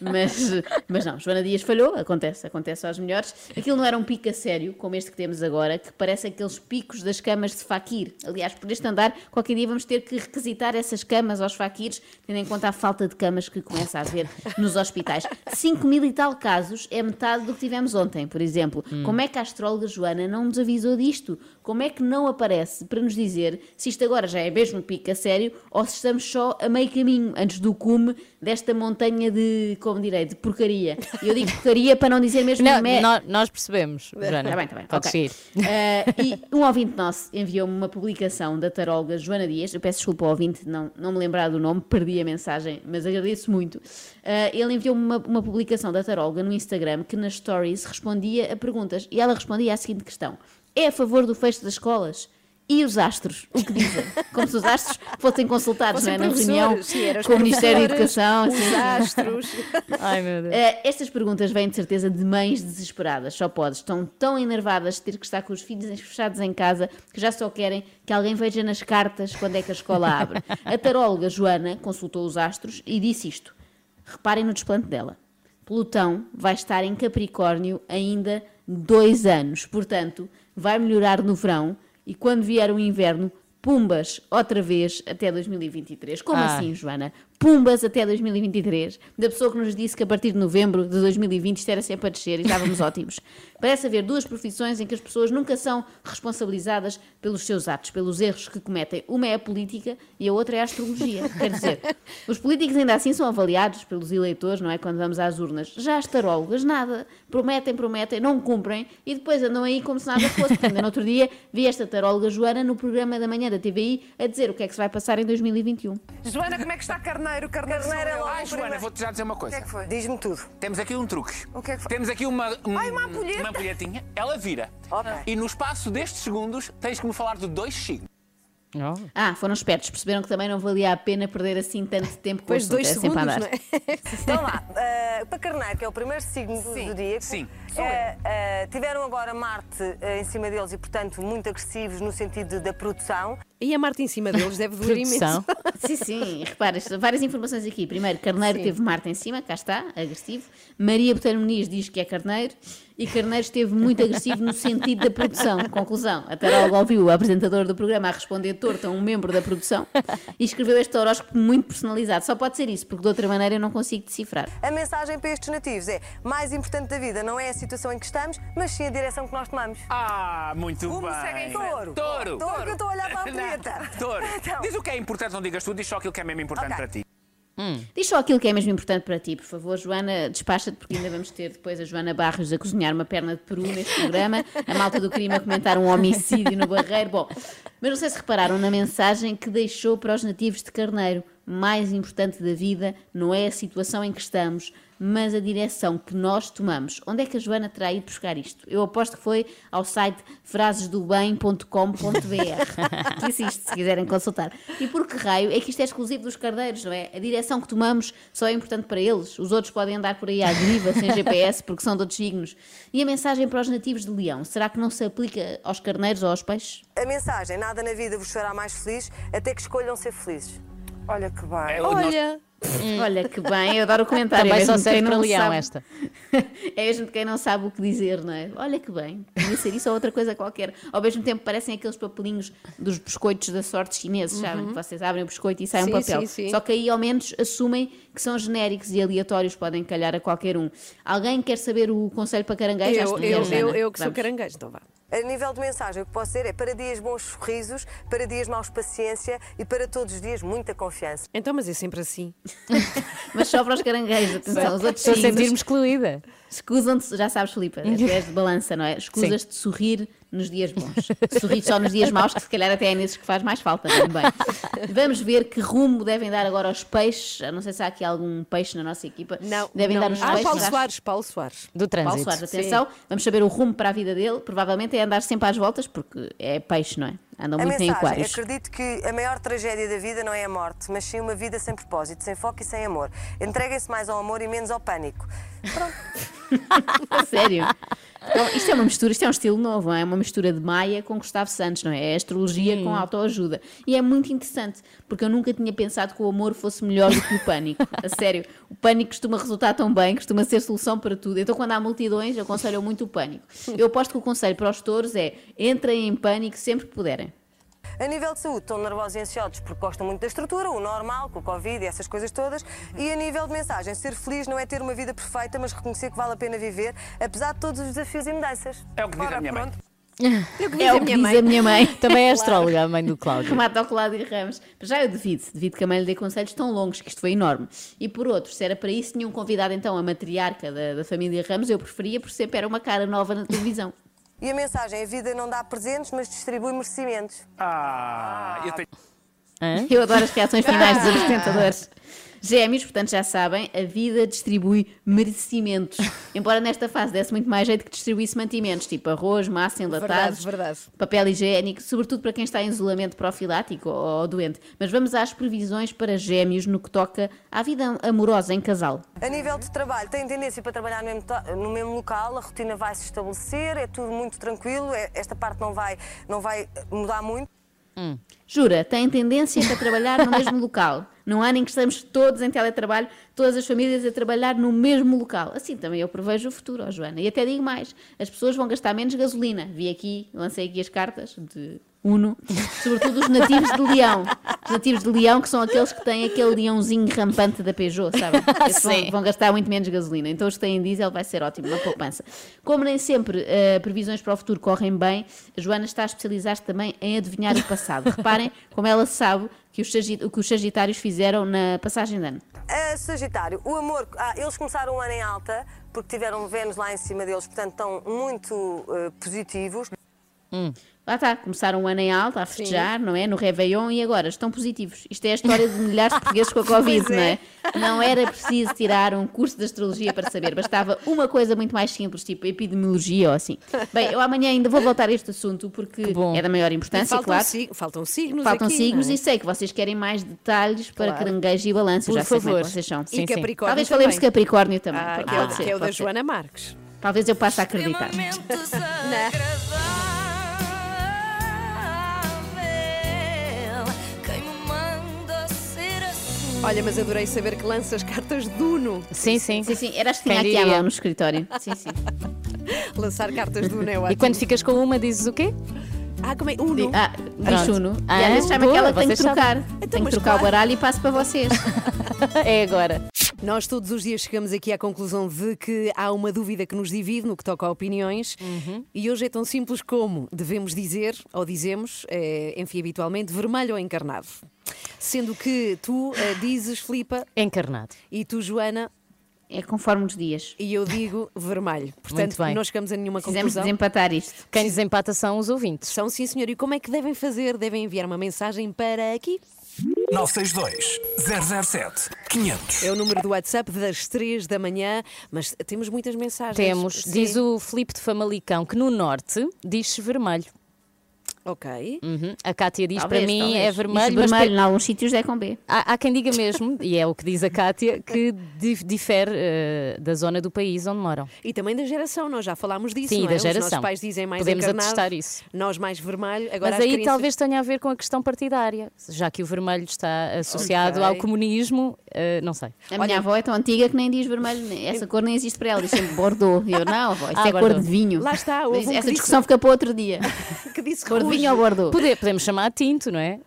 Mas, mas não, Joana Dias falhou, acontece, acontece aos melhores. Aquilo não era um pico a sério, como este que temos agora, que parece aqueles picos das camas de faquir. Aliás, por este andar, qualquer dia vamos ter que requisitar essas camas aos faquires, tendo em conta a falta de camas que começa a haver nos hospitais. 5 mil e tal casos é metade do que tivemos ontem, por exemplo. Como é que a astróloga Joana não nos avisou disto? Como é que não aparece para nos dizer se isto agora já é mesmo um pico a sério ou se estamos só a meio caminho antes do cume desta montanha de, como direi, de porcaria? Eu digo porcaria para não dizer mesmo Não, me- nó- nós percebemos, Joana. Está bem, está bem. Pode ok. seguir. Eh, e um ouvinte nosso enviou-me uma publicação da taróloga Joana Dias. Eu peço desculpa ao ouvinte não, não me lembrar do nome, perdi a mensagem, mas agradeço muito. Eh, ele enviou-me uma, uma publicação da taróloga no Instagram que nas stories respondia a perguntas e ela respondia à seguinte questão: É a favor do fecho das escolas? E os astros? O que dizem? Como se os astros fossem consultados não é? na reunião com o Ministério da Educação. Os sim, sim. astros. Ai meu Deus. Eh, estas perguntas vêm de certeza de mães desesperadas, só pode. Estão tão enervadas de ter que estar com os filhos fechados em casa que já só querem que alguém veja nas cartas quando é que a escola abre. A taróloga Joana consultou os astros e disse isto. Reparem no desplante dela. Plutão vai estar em Capricórnio ainda dois anos, portanto, vai melhorar no verão e quando vier o inverno, pumbas outra vez até 2023. Como Ah. assim, Joana? Pumbas até 2023, da pessoa que nos disse que a partir de novembro de 2020 isto era sempre a descer e estávamos ótimos. Parece haver duas profissões em que as pessoas nunca são responsabilizadas pelos seus atos, pelos erros que cometem. Uma é a política e a outra é a astrologia. Quer dizer, os políticos ainda assim são avaliados pelos eleitores, não é? Quando vamos às urnas. Já as tarólogas, nada. Prometem, prometem, não cumprem e depois andam aí como se nada fosse. Porque ainda no outro dia vi esta taróloga Joana no programa da manhã da TVI a dizer o que é que se vai passar em 2021. Joana, como é que está Carneiro? Carneiro, Carneiro é logo Ai, Joana, vou-te já dizer uma coisa. O que é que foi? Diz-me tudo. Temos aqui um truque. O que é que foi? Temos aqui uma, um- Ai, uma ampulheta. Ela vira. Ok. E no espaço destes segundos tens que me falar de dois signos. Ah, foram espertos, perceberam que também não valia a pena perder assim tanto tempo com Depois o de dois é sempre a segundos, não é? Então lá, eh, para Carneiro, que é o primeiro signo do- do dia, sim, eh, eh, tiveram agora Marte eh, em cima deles e, portanto, muito agressivos no sentido da produção. E a Marte em cima deles deve doer imenso. Sim, sim, repara, várias informações aqui. Primeiro, Carneiro Sim. teve Marte em cima, cá está, agressivo. Maria Botelho Muniz diz que é Carneiro. E Carneiro esteve muito agressivo no sentido da produção. Conclusão, a Taróloga ouviu o apresentador do programa a responder torto a um membro da produção e escreveu este horóscopo muito personalizado. Só pode ser isso, porque de outra maneira eu não consigo decifrar. A mensagem para estes nativos é: mais importante da vida não é a situação em que estamos, mas sim a direção que nós tomamos. Ah, muito Como bem. segue em touro? Touro. Touro, que eu estou a olhar para a punheta. Touro. Então. Diz o que é importante, não digas tudo, diz só aquilo que é mesmo importante para ti. Diz só aquilo que é mesmo importante para ti, por favor, Joana, despacha-te, porque ainda vamos ter depois a Joana Barros a cozinhar uma perna de peru neste programa, a malta do crime a comentar um homicídio no barreiro. Bom, mas não sei se repararam na mensagem que deixou para os nativos de Carneiro. Mais importante da vida não é a situação em que estamos, mas a direção que nós tomamos. Onde é que a Joana terá ido buscar isto? Eu aposto que foi ao site frasesdobem.com.br. que existe, se quiserem consultar. E por que raio é que isto é exclusivo dos cardeiros, não é? A direção que tomamos só é importante para eles. Os outros podem andar por aí à deriva, sem GPS, porque são de outros signos. E a mensagem para os nativos de Leão, será que não se aplica aos carneiros ou aos peixes? A mensagem: nada na vida vos fará mais felizes, até que escolham ser felizes. Olha que bem. É, Olha. Olha que bem, eu adoro o comentário. Também é só serve quem para não leão sabe- esta. é mesmo de quem não sabe o que dizer, não é? Olha que bem, podia ser isso ou outra coisa qualquer. Ao mesmo tempo parecem aqueles papelinhos dos biscoitos da sorte chineses, sabem? Que vocês abrem o biscoito e sai um Sim, papel. sim, sim. Só que aí ao menos assumem que são genéricos e aleatórios, podem calhar a qualquer um. Alguém quer saber o conselho para caranguejo? Eu, que eu, eu, eu que sou Vamos. caranguejo, então vá. A nível de mensagem, o que posso dizer é para dias bons sorrisos, para dias maus paciência e para todos os dias muita confiança. Então, mas é sempre assim. Mas só para os caranguejos, atenção, os outros Estou a sentir-me excluída. Escusam-te, já sabes, Filipe, és de balança, não é? Escusas-te de sorrir nos dias bons. Sorrir só nos dias maus, que se calhar até é nesses que faz mais falta também. Vamos ver que rumo devem dar agora aos peixes. Eu Não sei se há aqui algum peixe na nossa equipa. Não. Devem não. dar os ah, peixes. Paulo acho- Soares, Paulo Soares. Do Paulo trânsito. Soares, atenção, vamos saber o rumo para a vida dele. Provavelmente é andar sempre às voltas, porque é peixe, não é? Andam A muito em mensagem: aquários. acredito que a maior tragédia da vida não é a morte, mas sim uma vida sem propósito, sem foco e sem amor. Entreguem-se mais ao amor e menos ao pânico. A Sério? Então, isto é uma mistura, isto é um estilo novo, é? É uma mistura de Maia com Gustavo Santos, não é? É astrologia com autoajuda. E é muito interessante, porque eu nunca tinha pensado que o amor fosse melhor do que o pânico. A sério, o pânico costuma resultar tão bem, costuma ser solução para tudo. Então, quando há multidões, eu aconselho muito o pânico. Eu aposto que o conselho para os touros é entrem em pânico sempre que puderem. A nível de saúde, estão nervosos e ansiosos porque gostam muito da estrutura, o normal, com o Covid e essas coisas todas. E a nível de mensagem, ser feliz não é ter uma vida perfeita, mas reconhecer que vale a pena viver, apesar de todos os desafios e mudanças. É o que diz Ora, a minha mãe. pronto. É o que diz a minha mãe. Também é astróloga, a mãe do Cláudio. Remata ao Cláudio Ramos. Mas já eu devido, devido que a mãe lhe dê conselhos tão longos, que isto foi enorme. E por outro, se era para isso, tinha um convidado então a matriarca da, da família Ramos, eu preferia, porque sempre era uma cara nova na televisão. E a mensagem, a vida não dá presentes, mas distribui merecimentos. Ah, eu tenho... Eu adoro as reações finais dos apresentadores. Gêmeos, portanto já sabem, a vida distribui merecimentos. Embora nesta fase desse muito mais jeito que distribuísse mantimentos, tipo arroz, massa, enlatados, Verdade, verdade. papel higiênico, sobretudo para quem está em isolamento profilático ou, ou doente. Mas vamos às previsões para gêmeos no que toca à vida amorosa em casal. A nível de trabalho, tem tendência para trabalhar no mesmo, no mesmo local, a rotina vai se estabelecer, é tudo muito tranquilo, é- esta parte não vai, não vai mudar muito. Jura, tem tendência para trabalhar no mesmo local. Num ano em que estamos todos em teletrabalho, todas as famílias a trabalhar no mesmo local. Assim também eu prevejo o futuro, ó Joana. E até digo mais: as pessoas vão gastar menos gasolina. Vi aqui, lancei aqui as cartas de Uno, sobretudo os nativos de Leão. Os nativos de Leão, que são aqueles que têm aquele leãozinho rampante da Peugeot, sabem? Esses vão, vão gastar muito menos gasolina. Então os que têm diesel vai ser ótimo, uma poupança. Como nem sempre eh, previsões para o futuro correm bem, a Joana está a especializar-se também em adivinhar o passado. Reparem como ela sabe que os, que os Sagitários fizeram na passagem de ano. A Sagitário, o amor, ah, eles começaram o ano em alta, porque tiveram Vênus lá em cima deles, portanto estão muito eh, positivos. Lá está, começaram o ano em alta, a festejar, não é? No Réveillon e agora estão positivos. Isto é a história de milhares de portugueses com a Covid, não é. é? Não era preciso tirar um curso de astrologia para saber, bastava uma coisa muito mais simples, tipo epidemiologia ou assim. Bem, eu amanhã ainda vou voltar a este assunto porque é da maior importância, faltam, claro. sig- faltam signos Faltam aqui, signos não é? e sei que vocês querem mais detalhes para Claro. caranguejo e balança. Por já sei como é favor. que vocês são. E Capricórnio Talvez falemos de também. Capricórnio também. Ah, Pode que é o- ser, que é o da ser. Joana Marques. Talvez eu passe a acreditar. Olha, mas adorei saber que lanças cartas de Uno. Sim, sim. Sim, sim, era as que tinha aqui à mão no escritório. Sim, sim. Lançar cartas de Uno é E ótimo. quando ficas com uma, dizes o quê? Ah, como é? Uno. Ah, diz Pronto. Uno. Ah, e às vezes chama boa, aquela que tem que trocar. tem que trocar o claro. baralho e passo para vocês. É agora. Nós todos os dias chegamos aqui à conclusão de que há uma dúvida que nos divide no que toca a opiniões e hoje é tão simples como devemos dizer, ou dizemos, eh, enfim, habitualmente, vermelho ou encarnado. Sendo que tu eh, dizes, Filipa, Encarnado. e tu, Joana, É conforme os dias. e eu digo vermelho. Portanto, bem. não chegamos a nenhuma Precisamos conclusão. desempatar isto. Quem desempata são os ouvintes. São sim, senhor. E como é que devem fazer? Devem enviar uma mensagem para aqui. 962 007 500. É o número do WhatsApp das 3 da manhã, mas temos muitas mensagens. Temos, Sim. diz o Filipe de Famalicão, que no norte diz vermelho. Ok. Uhum. A Cátia diz Talvez, para mim talvez. é vermelho, Diz mas vermelho, em alguns sítios é com B. há, há quem diga mesmo, e é o que diz a Cátia, que dif- difere eh, da zona do país onde moram. E também da geração, nós já falámos disso, Sim, não da é? Os geração. nossos pais dizem mais Podemos encarnado, atestar isso. nós mais vermelho. Agora Mas as aí crianças- talvez tenha a ver com a questão partidária, já que o vermelho está associado Ok. ao comunismo, eh, não sei. A minha avó é tão antiga que nem diz vermelho, essa cor nem existe para ela, diz sempre Bordeaux. Eu, não, avó, isso Ah, é cor Bordeaux. de vinho. Lá está, Mas um essa disse- discussão fica para outro dia. que disse Cor de. Vinho ou Bordeaux? Pode- podemos chamar tinto, não é?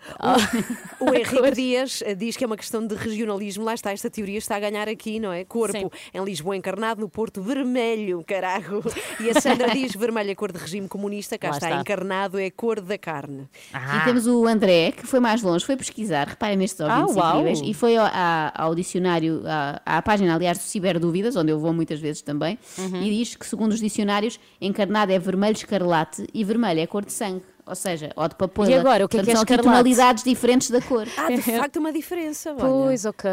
O Henrique Dias eh, diz que é uma questão de regionalismo. Lá está, esta teoria está a ganhar aqui, não é? Corpo Sim. em Lisboa encarnado, no Porto vermelho, carago. E a Sandra diz vermelho é cor de regime comunista, cá está, está. encarnado é cor da carne. Ah. E temos o André, que foi mais longe, foi pesquisar, reparem nestes ouvintes Ah, incríveis, e foi ao, ao dicionário, à, à página, aliás, do Ciberdúvidas, onde eu vou muitas vezes também, Uhum. e diz que, segundo os dicionários, encarnado é vermelho escarlate e vermelho é cor de sangue. Ou seja, ou de papoila. E agora, o que é que é São aqui escarlate? tonalidades diferentes da cor. Ah, de facto, uma diferença. olha. Pois, ok,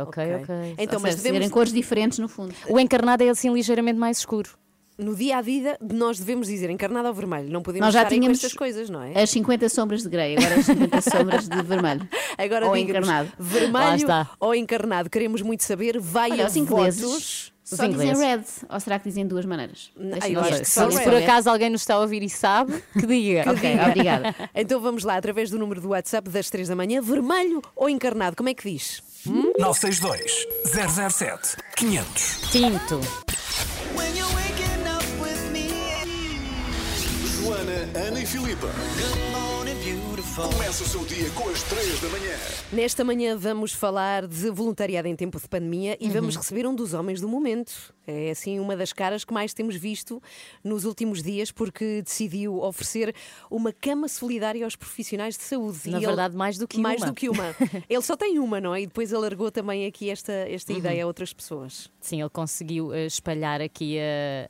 ok, Ok. Então, Ou mas seja, devemos, serem cores diferentes no fundo. O encarnado é assim ligeiramente mais escuro. no dia a dia, nós devemos dizer encarnado ou vermelho. Não podemos Nós já estar aí com tínhamos estas coisas, não é? As 50 sombras de grey, agora as 50 sombras de vermelho. Agora Ou encarnado. Vermelho ou encarnado? Queremos muito saber. Vai Olha, a ingleses votos. Os só dizem red, ou será que dizem de duas maneiras? Deixa-me eu acho que Se, só se red. por acaso alguém nos está a ouvir e sabe, que diga. Ok, obrigada. Então vamos lá, através do número do WhatsApp das 3 da manhã, vermelho ou encarnado? Como é que diz? 962 007 500. Tinto. Joana, Ana e Filipa. Começa o seu dia com as 3 da manhã. Nesta manhã vamos falar de voluntariado em tempo de pandemia e vamos receber um dos homens do momento. É assim uma das caras que mais temos visto nos últimos dias porque decidiu oferecer uma cama solidária aos profissionais de saúde. Na E ele- verdade, mais do que mais uma. do que uma. ele só tem uma, não é? E depois alargou também aqui esta, esta Uhum. ideia a outras pessoas. Sim, ele conseguiu eh, espalhar aqui a,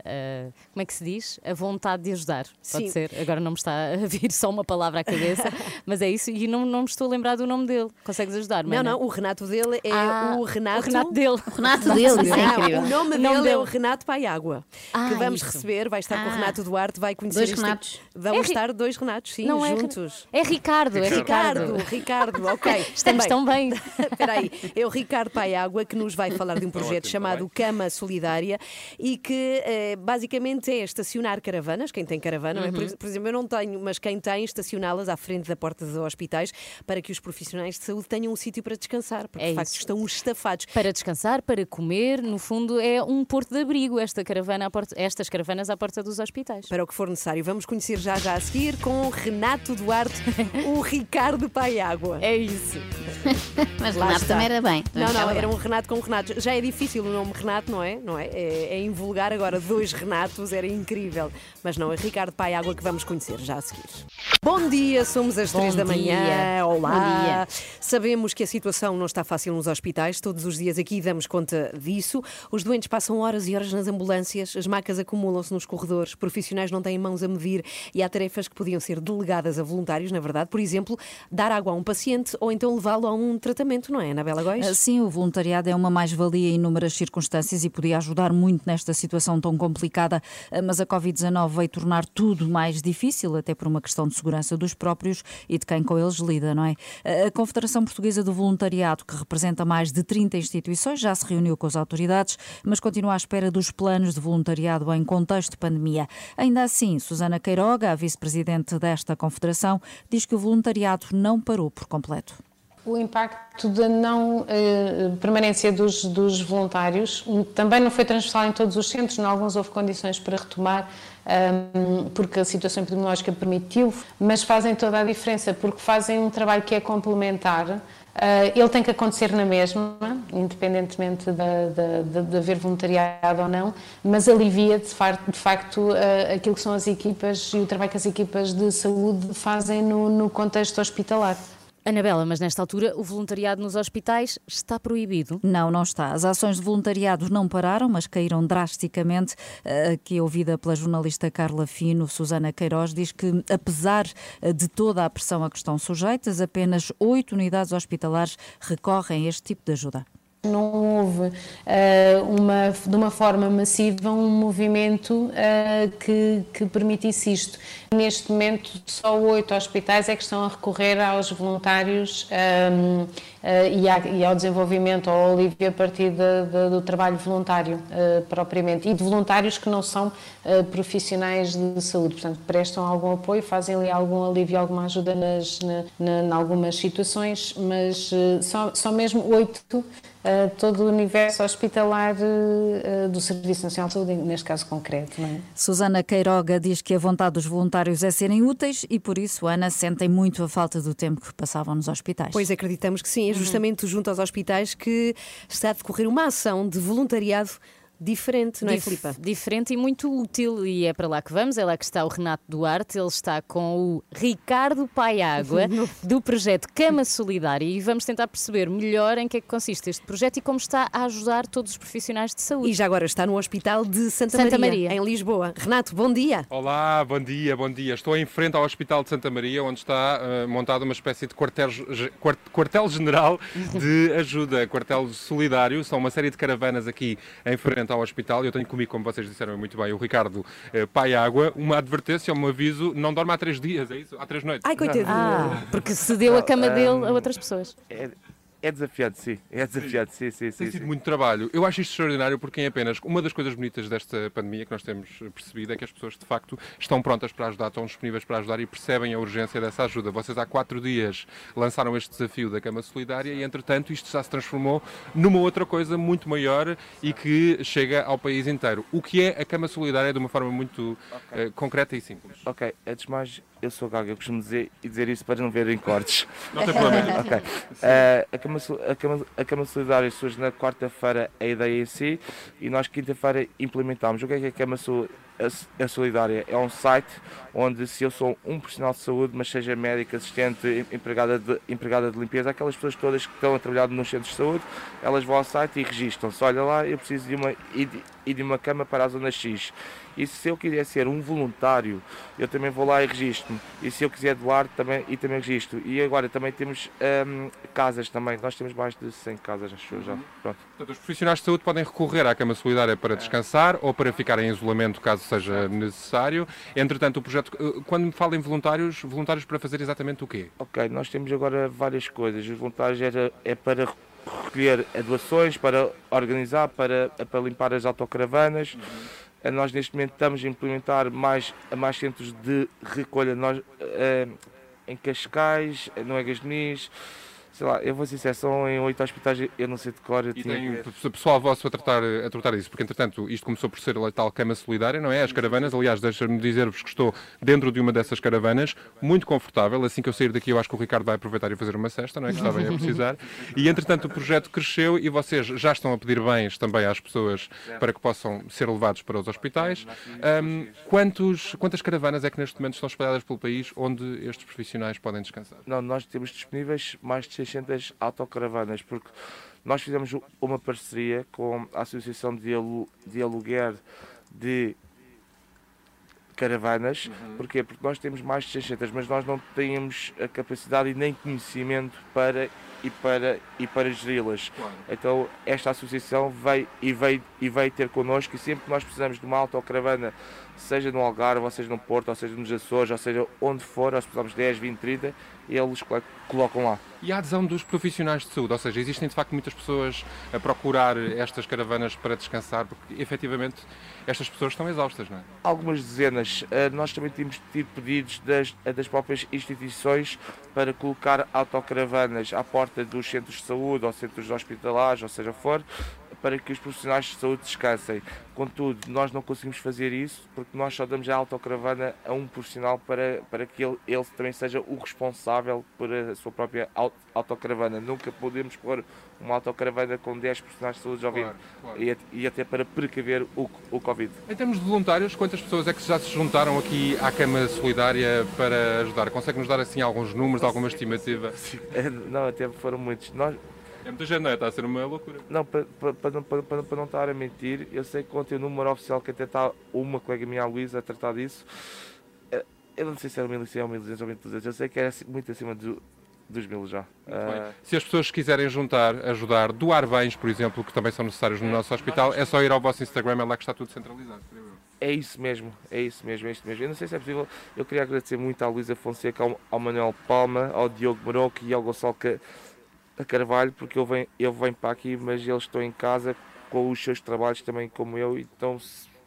a- Como é que se diz? A vontade de ajudar. Pode Sim. ser. Agora não me está a vir só uma palavra à cabeça, mas é isso. E não, não me estou a lembrar do nome dele. Consegues ajudar, Não, não, o Renato dele é Ah, o Renato. O Renato dele. O Renato dele, isso é Ah, incrível. o nome O dele nome é o Renato Paiágua, Ah, que vamos isso. receber, vai estar com o Ah. Renato Duarte, vai conhecer Dois este- Renatos. Vão É estar dois Renatos, sim, Não é juntos. É Ricardo, é Ricardo, Ricardo. Ricardo, ok. Estamos tão bem. Espera aí, é o Ricardo Paiágua que nos vai falar de um projeto chamado Cama Solidária e que eh, basicamente é estacionar caravanas, quem tem caravana, não é? por, Uhum. ex- por exemplo, eu não tenho, mas quem tem, estacioná-las à frente da porta dos hospitais para que os profissionais de saúde tenham um sítio para descansar, porque É de facto isso. estão estafados. Para descansar, para comer, no fundo é um porto de abrigo esta caravana porta, estas caravanas à porta dos hospitais. Para o que for necessário, vamos conhecer já já a seguir com Renato Duarte, o Ricardo Paiágua. É isso. Mas Lá Renato está. também era bem. também Não, não, era bem. um Renato com Renato. Já é difícil o nome Renato, não é? Não é? É, é invulgar agora dois Renatos, era incrível. Mas não, é Ricardo Paiágua que vamos conhecer já a seguir. Bom dia, somos as três da manhã. dia. Olá. Sabemos que a situação não está fácil nos hospitais. Todos os dias aqui damos conta disso. Os doentes passam horas e horas nas ambulâncias, as macas acumulam-se nos corredores, profissionais não têm mãos a medir e há tarefas que podiam ser delegadas a voluntários, na verdade. Por exemplo, dar água a um paciente ou então levá-lo a um tratamento, não é, Anabela Góis? Ah, Sim, o voluntariado é uma mais-valia em inúmeras circunstâncias e podia ajudar muito nesta situação tão complicada, Ah, mas a Covid-19 veio tornar tudo mais difícil, até por uma questão de segurança dos próprios e de quem com eles lida, não é? A Confederação Portuguesa do Voluntariado, que representa mais de 30 instituições, já se reuniu com as autoridades, mas continua à espera dos planos de voluntariado em contexto de pandemia. Ainda assim, Susana Queiroga, a vice-presidente desta confederação, diz que o voluntariado não parou por completo. O impacto da não eh, permanência dos, dos voluntários também não foi transversal em todos os centros, em alguns houve condições para retomar, hum, porque a situação epidemiológica permitiu, mas fazem toda a diferença, porque fazem um trabalho que é complementar. Eh, ele tem que acontecer na mesma, independentemente da- da- de, de haver voluntariado ou não, mas alivia de, de facto eh, aquilo que são as equipas e o trabalho que as equipas de saúde fazem no, no contexto hospitalar. Anabela, mas nesta altura o voluntariado nos hospitais está proibido? Não, não está. As ações de voluntariado não pararam, mas caíram drasticamente. Eh, Aqui ouvida pela jornalista Carla Fino, Susana Queiroz diz que, apesar eh, de toda a pressão a que estão sujeitas, apenas oito unidades hospitalares recorrem a este tipo de ajuda. Não houve eh, uma, de uma forma massiva um movimento eh, que, que permitisse isto. Neste momento, só oito hospitais é que estão a recorrer aos voluntários ehm, eh, e, à- e ao desenvolvimento, ao alívio a partir de- de- do trabalho voluntário, propriamente. E de voluntários que não são profissionais de saúde, portanto, prestam algum apoio, fazem ali algum alívio, alguma ajuda nas, na, na- em algumas situações, mas só, só mesmo oito uh, todo o universo hospitalar uh, do Serviço Nacional de Saúde, neste caso concreto. Não é? Susana Queiroga diz que a vontade dos voluntários é serem úteis e, por isso, Ana, sentem muito a falta do tempo que passavam nos hospitais. Pois acreditamos que sim, é justamente junto aos hospitais que está a decorrer uma ação de voluntariado diferente, não é, Dif- Filipa? Diferente e muito útil, e é para lá que vamos. É lá que está o Renato Duarte, ele está com o Ricardo Paiágua, do projeto Cama Solidária, e vamos tentar perceber melhor em que é que consiste este projeto e como está a ajudar todos os profissionais de saúde. E já agora está no Hospital de Santa, Santa Maria, Maria. em Lisboa. Renato, bom dia. Olá, bom dia, bom dia. Estou em frente ao Hospital de Santa Maria, onde está eh, montada uma espécie de quartel- ge- quart- quartel-general de ajuda, quartel solidário. São uma série de caravanas aqui em frente ao hospital. Eu tenho comigo, como vocês disseram muito bem, o Ricardo eh, Paiágua. Uma advertência, um aviso, não dorme há três dias, é isso? Há três noites. Ai, coitadinho. Ah, porque cedeu a cama dele a outras pessoas. É, é desafiante, sim. É desafiante, sim, sim, sim. Tem sim. sido muito trabalho. Eu acho isto extraordinário porque, em apenas uma das coisas bonitas desta pandemia que nós temos percebido é que as pessoas, de facto, estão prontas para ajudar, estão disponíveis para ajudar e percebem a urgência dessa ajuda. Vocês, há quatro dias, lançaram este desafio da Cama Solidária e, entretanto, isto já se transformou numa outra coisa muito maior e que chega ao país inteiro. O que é a Cama Solidária de uma forma muito eh, concreta e simples? Ok, antes de mais, eu sou gaga, eu costumo dizer, e dizer isso para não verem cortes. Não tem problema. ok. Eh, a, Cama, A, Cama, Solidária surge na quarta-feira a ideia em si e nós quinta-feira implementámos. O que é que a Cama a, Solidária? É um site onde se eu sou um profissional de saúde, mas seja médica, assistente, em- empregada de, empregada de limpeza, aquelas pessoas todas que estão a trabalhar nos centros de saúde, elas vão ao site e registram-se. Olha lá, eu preciso de uma, e de, e de uma cama para a zona X. E se eu quiser ser um voluntário, eu também vou lá e registro-me. E se eu quiser doar, também, e também registro. E agora também temos hum, casas também. Nós temos mais de 100 casas, acho eu já. Pronto. Portanto, os profissionais de saúde podem recorrer à cama solidária para descansar ou para ficar em isolamento caso seja necessário. Entretanto, o projeto, eh, quando me fala em voluntários, voluntários para fazer exatamente o quê? Ok, nós temos agora várias coisas. Os voluntários era, é para recolher doações, para organizar, para, para limpar as autocaravanas. Eh, Nós neste momento estamos a implementar mais, mais centros de recolha. Nós, eh, em Cascais, no Egas Muniz, sei lá, eu vou ser são em oito hospitais, eu não sei de cor. Eu E tinha tem pessoal vosso a tratar, a tratar isso, porque entretanto isto começou por ser a tal cama solidária, não é? As caravanas, aliás, deixa-me dizer-vos que estou dentro de uma dessas caravanas, muito confortável. Assim que eu sair daqui, eu acho que o Ricardo vai aproveitar e fazer uma cesta, não é? Que bem a precisar. E entretanto o projeto cresceu e vocês já estão a pedir bens também às pessoas para que possam ser levados para os hospitais. Ahm, quantos, quantas caravanas é que neste momento estão espalhadas pelo país onde estes profissionais podem descansar? Não, nós temos disponíveis mais de 600 autocaravanas, porque nós fizemos uma parceria com a Associação de, alu de Aluguer de Caravanas. Porquê? Porque nós temos mais de 600, mas nós não temos a capacidade e nem conhecimento para e para, e para geri-las. Então esta associação veio e, veio e veio ter connosco e sempre que nós precisamos de uma autocaravana, seja no Algarve, ou seja no Porto, ou seja nos Açores, ou seja onde for, nós precisamos de 10, 20, 30, e eles colo- colocam lá. E a adesão dos profissionais de saúde, ou seja, existem de facto muitas pessoas a procurar estas caravanas para descansar, porque efetivamente estas pessoas estão exaustas, não é? algumas dezenas. Eh, Nós também temos tido pedidos das, eh, das próprias instituições para colocar autocaravanas à porta dos centros de saúde ou centros hospitalares, ou seja for, para que os profissionais de saúde descansem. Contudo, nós não conseguimos fazer isso porque nós só damos a autocaravana a um profissional para, para que ele, ele também seja o responsável por a sua própria au- autocaravana. Nunca podemos pôr uma autocaravana com 10 profissionais de saúde já ouvindo. claro. E, e até para precaver o, o Covid. Em termos de voluntários, quantas pessoas é que já se juntaram aqui à Cama Solidária para ajudar? Consegue-nos dar assim alguns números, alguma estimativa? Eh, Não, até foram muitos. Nós, É muita gente, não é? Está a ser uma loucura. não, para, para, para, não- para, para- não estar a mentir, eu sei que ontem o número oficial que até está uma colega minha, a Luísa, a tratar disso, eh, eu não sei se era 1100 ou 1200 ou 1200, eu sei que era assim- muito acima do- dos mil já. Ah, Se as pessoas quiserem juntar, ajudar, doar bens, por exemplo, que também são necessários no nosso hospital, é só ir ao vosso Instagram, é lá que está tudo centralizado. É isso mesmo, é isso mesmo, é isso mesmo. Eu não sei se é possível. Eu queria agradecer muito à Luísa Fonseca, ao, ao Manuel Palma, ao Diogo Maroco e ao Gonçalo Ca- Carvalho, porque eu venho, eu venho para aqui, mas eles estão em casa com os seus trabalhos também, como eu, e, estão,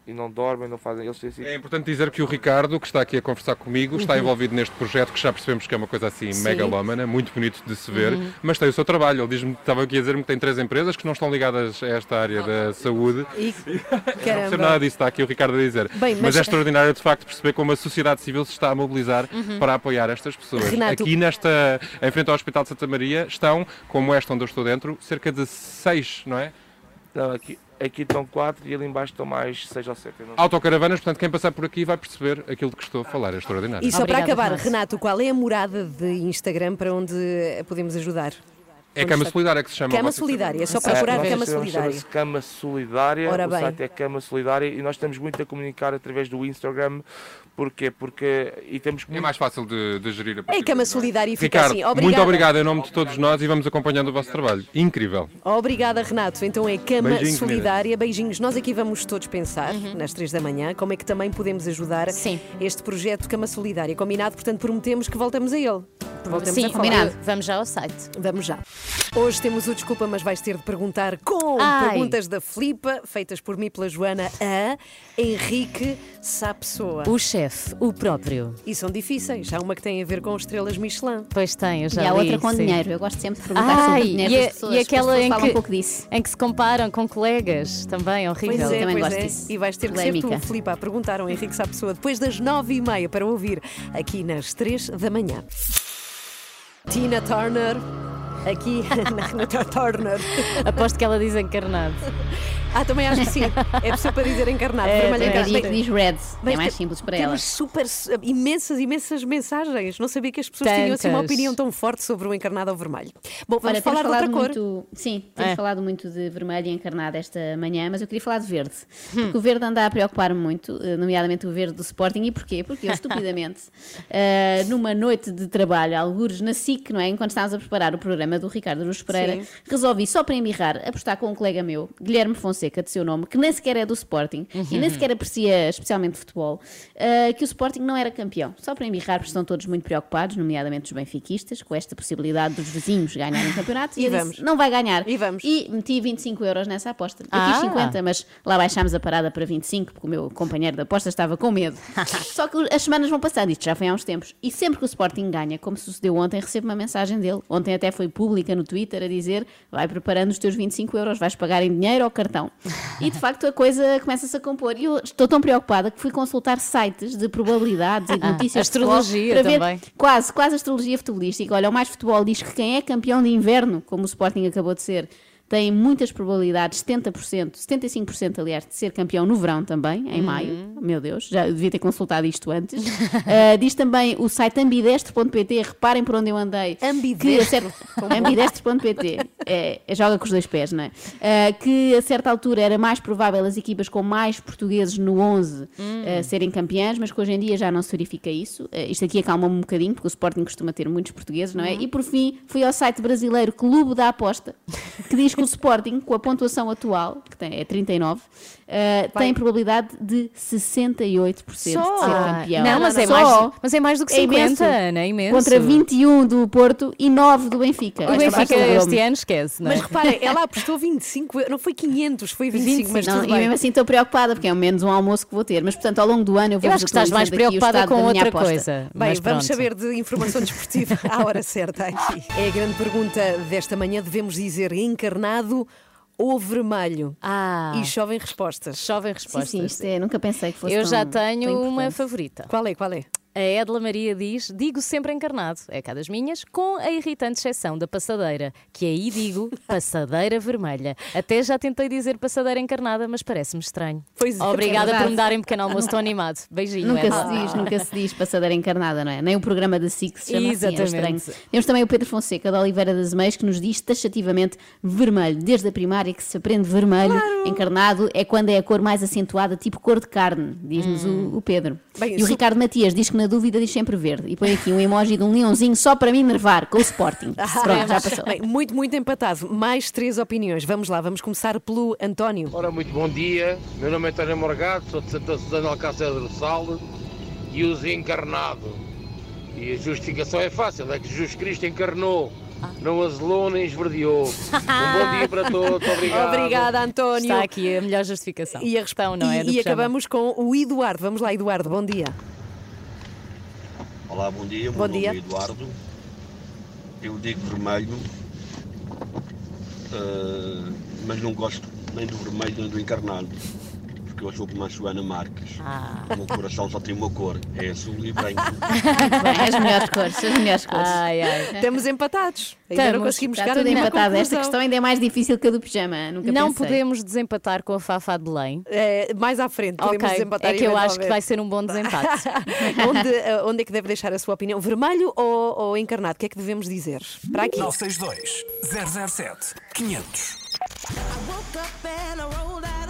e não dormem, não fazem. Eles têm assim, É importante dizer que o Ricardo, que está aqui a conversar comigo, está Uhum. envolvido neste projeto que já percebemos que é uma coisa assim Sim. megalómana, muito bonito de se ver, Uhum. mas tem o seu trabalho. Ele diz-me, estava aqui a dizer-me que tem três empresas que não estão ligadas a esta área da saúde. E, Não percebo nada disso, está aqui o Ricardo a dizer. Bem, mas... mas- é extraordinário de facto perceber como a sociedade civil se está a mobilizar Uhum. para apoiar estas pessoas. Renato- Aqui nesta, em frente ao Hospital de Santa Maria, estão, como esta onde eu estou dentro, cerca de seis, não é? Não, aqui, aqui estão quatro e ali embaixo estão mais seis ou sete. eu não- Autocaravanas, portanto, quem passar por aqui vai perceber aquilo de que estou a falar. É extraordinário. E só para acabar, Renato, qual é a morada de Instagram para onde podemos ajudar? É Cama Solidária que se chama. Cama Solidária, é só Instagram. procurar nós Cama Solidária. chama-se Cama Solidária, Ora o bem. site é Cama Solidária e nós estamos muito a comunicar através do Instagram. Porquê? Porque e temos É mais fácil de, de gerir a É Cama é? Solidária e fica Ricardo, assim. Obrigada. muito obrigado em nome de todos nós e vamos acompanhando o vosso trabalho. Incrível. Obrigada, Renato. Então é Cama Beijinhos, Solidária. Beijinhos. Nós aqui vamos todos pensar, nas três da manhã, como é que também podemos ajudar este projeto Cama Solidária. Combinado? Portanto, prometemos que voltamos a ele. Voltamos Sim, a combinado. Vamos já ao site. Vamos já. Hoje temos o Desculpa, mas vais ter de perguntar com Ai. perguntas da Flipa, feitas por mim e pela Joana, a Henrique Sapessoa. O chefe, o próprio. E são difíceis. Há uma que tem a ver com estrelas Michelin. Pois tem, eu já E há li, outra com sim. dinheiro. Eu gosto sempre de perguntar sobre Ai, dinheiro e, das pessoas. e as aquela pessoas em que, um pouco disso. em que se comparam com colegas, também horrível. Pois é, também pois gosto é. disso. E vais ter que ser Polémica. tu, a perguntar ao Henrique Sapessoa depois das nove e meia para ouvir aqui nas três da manhã. Tina Turner, aqui na Renata Turner. Aposto que ela diz encarnado. Ah, também acho que sim. É pessoa para dizer encarnado. É, vermelho encarnado. dia que diz red, Mas é mais simples para temos ela. super, imensas, imensas mensagens. Não sabia que as pessoas tinham assim uma Tantas. opinião tão forte sobre o encarnado ao vermelho. Bom, vamos Olha, falar de outra cor. muito, sim, temos É. falado muito de vermelho e encarnado esta manhã, mas eu queria falar de verde. Hum. Porque o verde anda a preocupar-me muito, eh, nomeadamente o verde do Sporting. E porquê? Porque eu, estupidamente, eh, numa noite de trabalho, algures na SIC, não é? Enquanto estávamos a preparar o programa do Ricardo Aruz Pereira, Sim. resolvi, só para embirrar, apostar com um colega meu, Guilherme Fonseca. Fonseca, de seu nome, que nem sequer é do Sporting e nem sequer aprecia especialmente futebol, uh, que o Sporting não era campeão. Só para embirrar, porque estão todos muito preocupados, nomeadamente os benfiquistas, com esta possibilidade dos vizinhos ganharem o campeonato. E eu vamos. Disse, não vai ganhar. E vamos. E meti 25 euros nessa aposta. Eu Ah. quis 50, mas lá baixámos a parada para 25, porque o meu companheiro de aposta estava com medo. Só que as semanas vão passando, isto já foi há uns tempos. E sempre que o Sporting ganha, como sucedeu ontem, recebo uma mensagem dele. Ontem até foi pública no Twitter a dizer: vai preparando os teus 25 euros, vais pagar em dinheiro ou cartão. E de facto a coisa começa-se a compor. E eu estou tão preocupada que fui consultar sites de probabilidades e de Ah, notícias de futebol astrologia para ver também. Quase, quase astrologia futebolística. Olha, o Mais Futebol diz que quem é campeão de inverno, como o Sporting acabou de ser, tem muitas probabilidades, 70%, 75% aliás, de ser campeão no verão também, em maio. Meu Deus, já devia ter consultado isto antes. Uh, diz também o site ambidestre.pt, reparem por onde eu andei. Ambidestre. ambidestre.pt. É, é, joga com os dois pés, não é? Uh, que a certa altura era mais provável as equipas com mais portugueses no 11 uh, serem campeãs, mas que hoje em dia já não se verifica isso. Isto aqui acalma-me um bocadinho, porque o Sporting costuma ter muitos portugueses, não é? E por fim, fui ao site brasileiro Clube da Aposta, que diz que o Sporting, com a pontuação atual, que tem, é 39, uh, tem probabilidade de 68% de ser Ah, campeão. Não, mas é, Só. mais, mas é mais do que É 50, imenso. Ana, é imenso. Contra 21 do Porto e 9 do Benfica. O Esta Benfica sobrou-me. este ano esquece, não é? Mas repara, ela apostou 25, não foi 500, foi 25, mas Não, tudo e bem. mesmo assim estou preocupada, porque é menos um almoço que vou ter. Mas, portanto, ao longo do ano eu vou Eu acho que estás mais preocupada com outra coisa. Bem, mas vamos pronto. saber de informação desportiva à hora certa aqui. É a grande pergunta desta manhã. Devemos dizer encarnado ou vermelho? Ah, E chovem respostas. chovem Sim, respostas. sim, isto é, nunca pensei que fosse Eu tão- já tenho uma favorita. Qual é? Qual é? A Edla Maria diz: digo sempre encarnado, é cá das minhas, com a irritante exceção da passadeira, que aí digo passadeira vermelha. Até já tentei dizer passadeira encarnada, mas parece-me estranho. Pois é, Obrigada é por me darem pequeno almoço tão animado. Beijinho. Nunca Edla. se diz, nunca se diz passadeira encarnada, não é? Nem o programa da SIC se chama assim, é Exatamente. estranho. Temos também o Pedro Fonseca, da Oliveira das Meias, que nos diz taxativamente vermelho. Desde a primária que se aprende vermelho, encarnado, é quando é a cor mais acentuada, tipo cor de carne, diz-nos o, o Pedro. Bem, e o Ricardo Matias diz que na dúvida diz sempre verde. E põe aqui um emoji de um leãozinho só para me enervar, com o Sporting. Pronto, já passou. Bem, muito, muito empatado. Mais três opiniões. Vamos lá, vamos começar pelo António. Ora, muito bom dia. Meu nome é António Morgado, sou de Santa Susana Alcácer do Sal e uso encarnado. E a justificação é fácil, é que Jesus Cristo encarnou, não azelou nem esverdeou. Um bom dia para todos, obrigado. Obrigada, António. Está aqui a melhor justificação. E a questão, não é? E, e acabamos com o Eduardo. Vamos lá, Eduardo, bom dia. Olá, bom dia. Bom meu nome dia. é Eduardo. Eu digo vermelho, eh, mas não gosto nem do vermelho nem do encarnado. Porque eu sou como a Joana Marques. Ah. O meu coração só tem uma cor, é azul e branco. Bem, as melhores cores, as melhores cores. Ai, ai. Estamos empatados. Ainda não Estamos. conseguimos Está chegar tudo empatado. Esta questão ainda é mais difícil que a do pijama. Nunca Não pensei. podemos desempatar com a Fafá de Belém. É, mais à frente, podemos Ok, desempatar é que eu acho que vai ser um bom desempate. onde, eh, onde é que deve deixar a sua opinião? Vermelho ou, ou encarnado? O que é que devemos dizer? Para aqui. 962 007 500.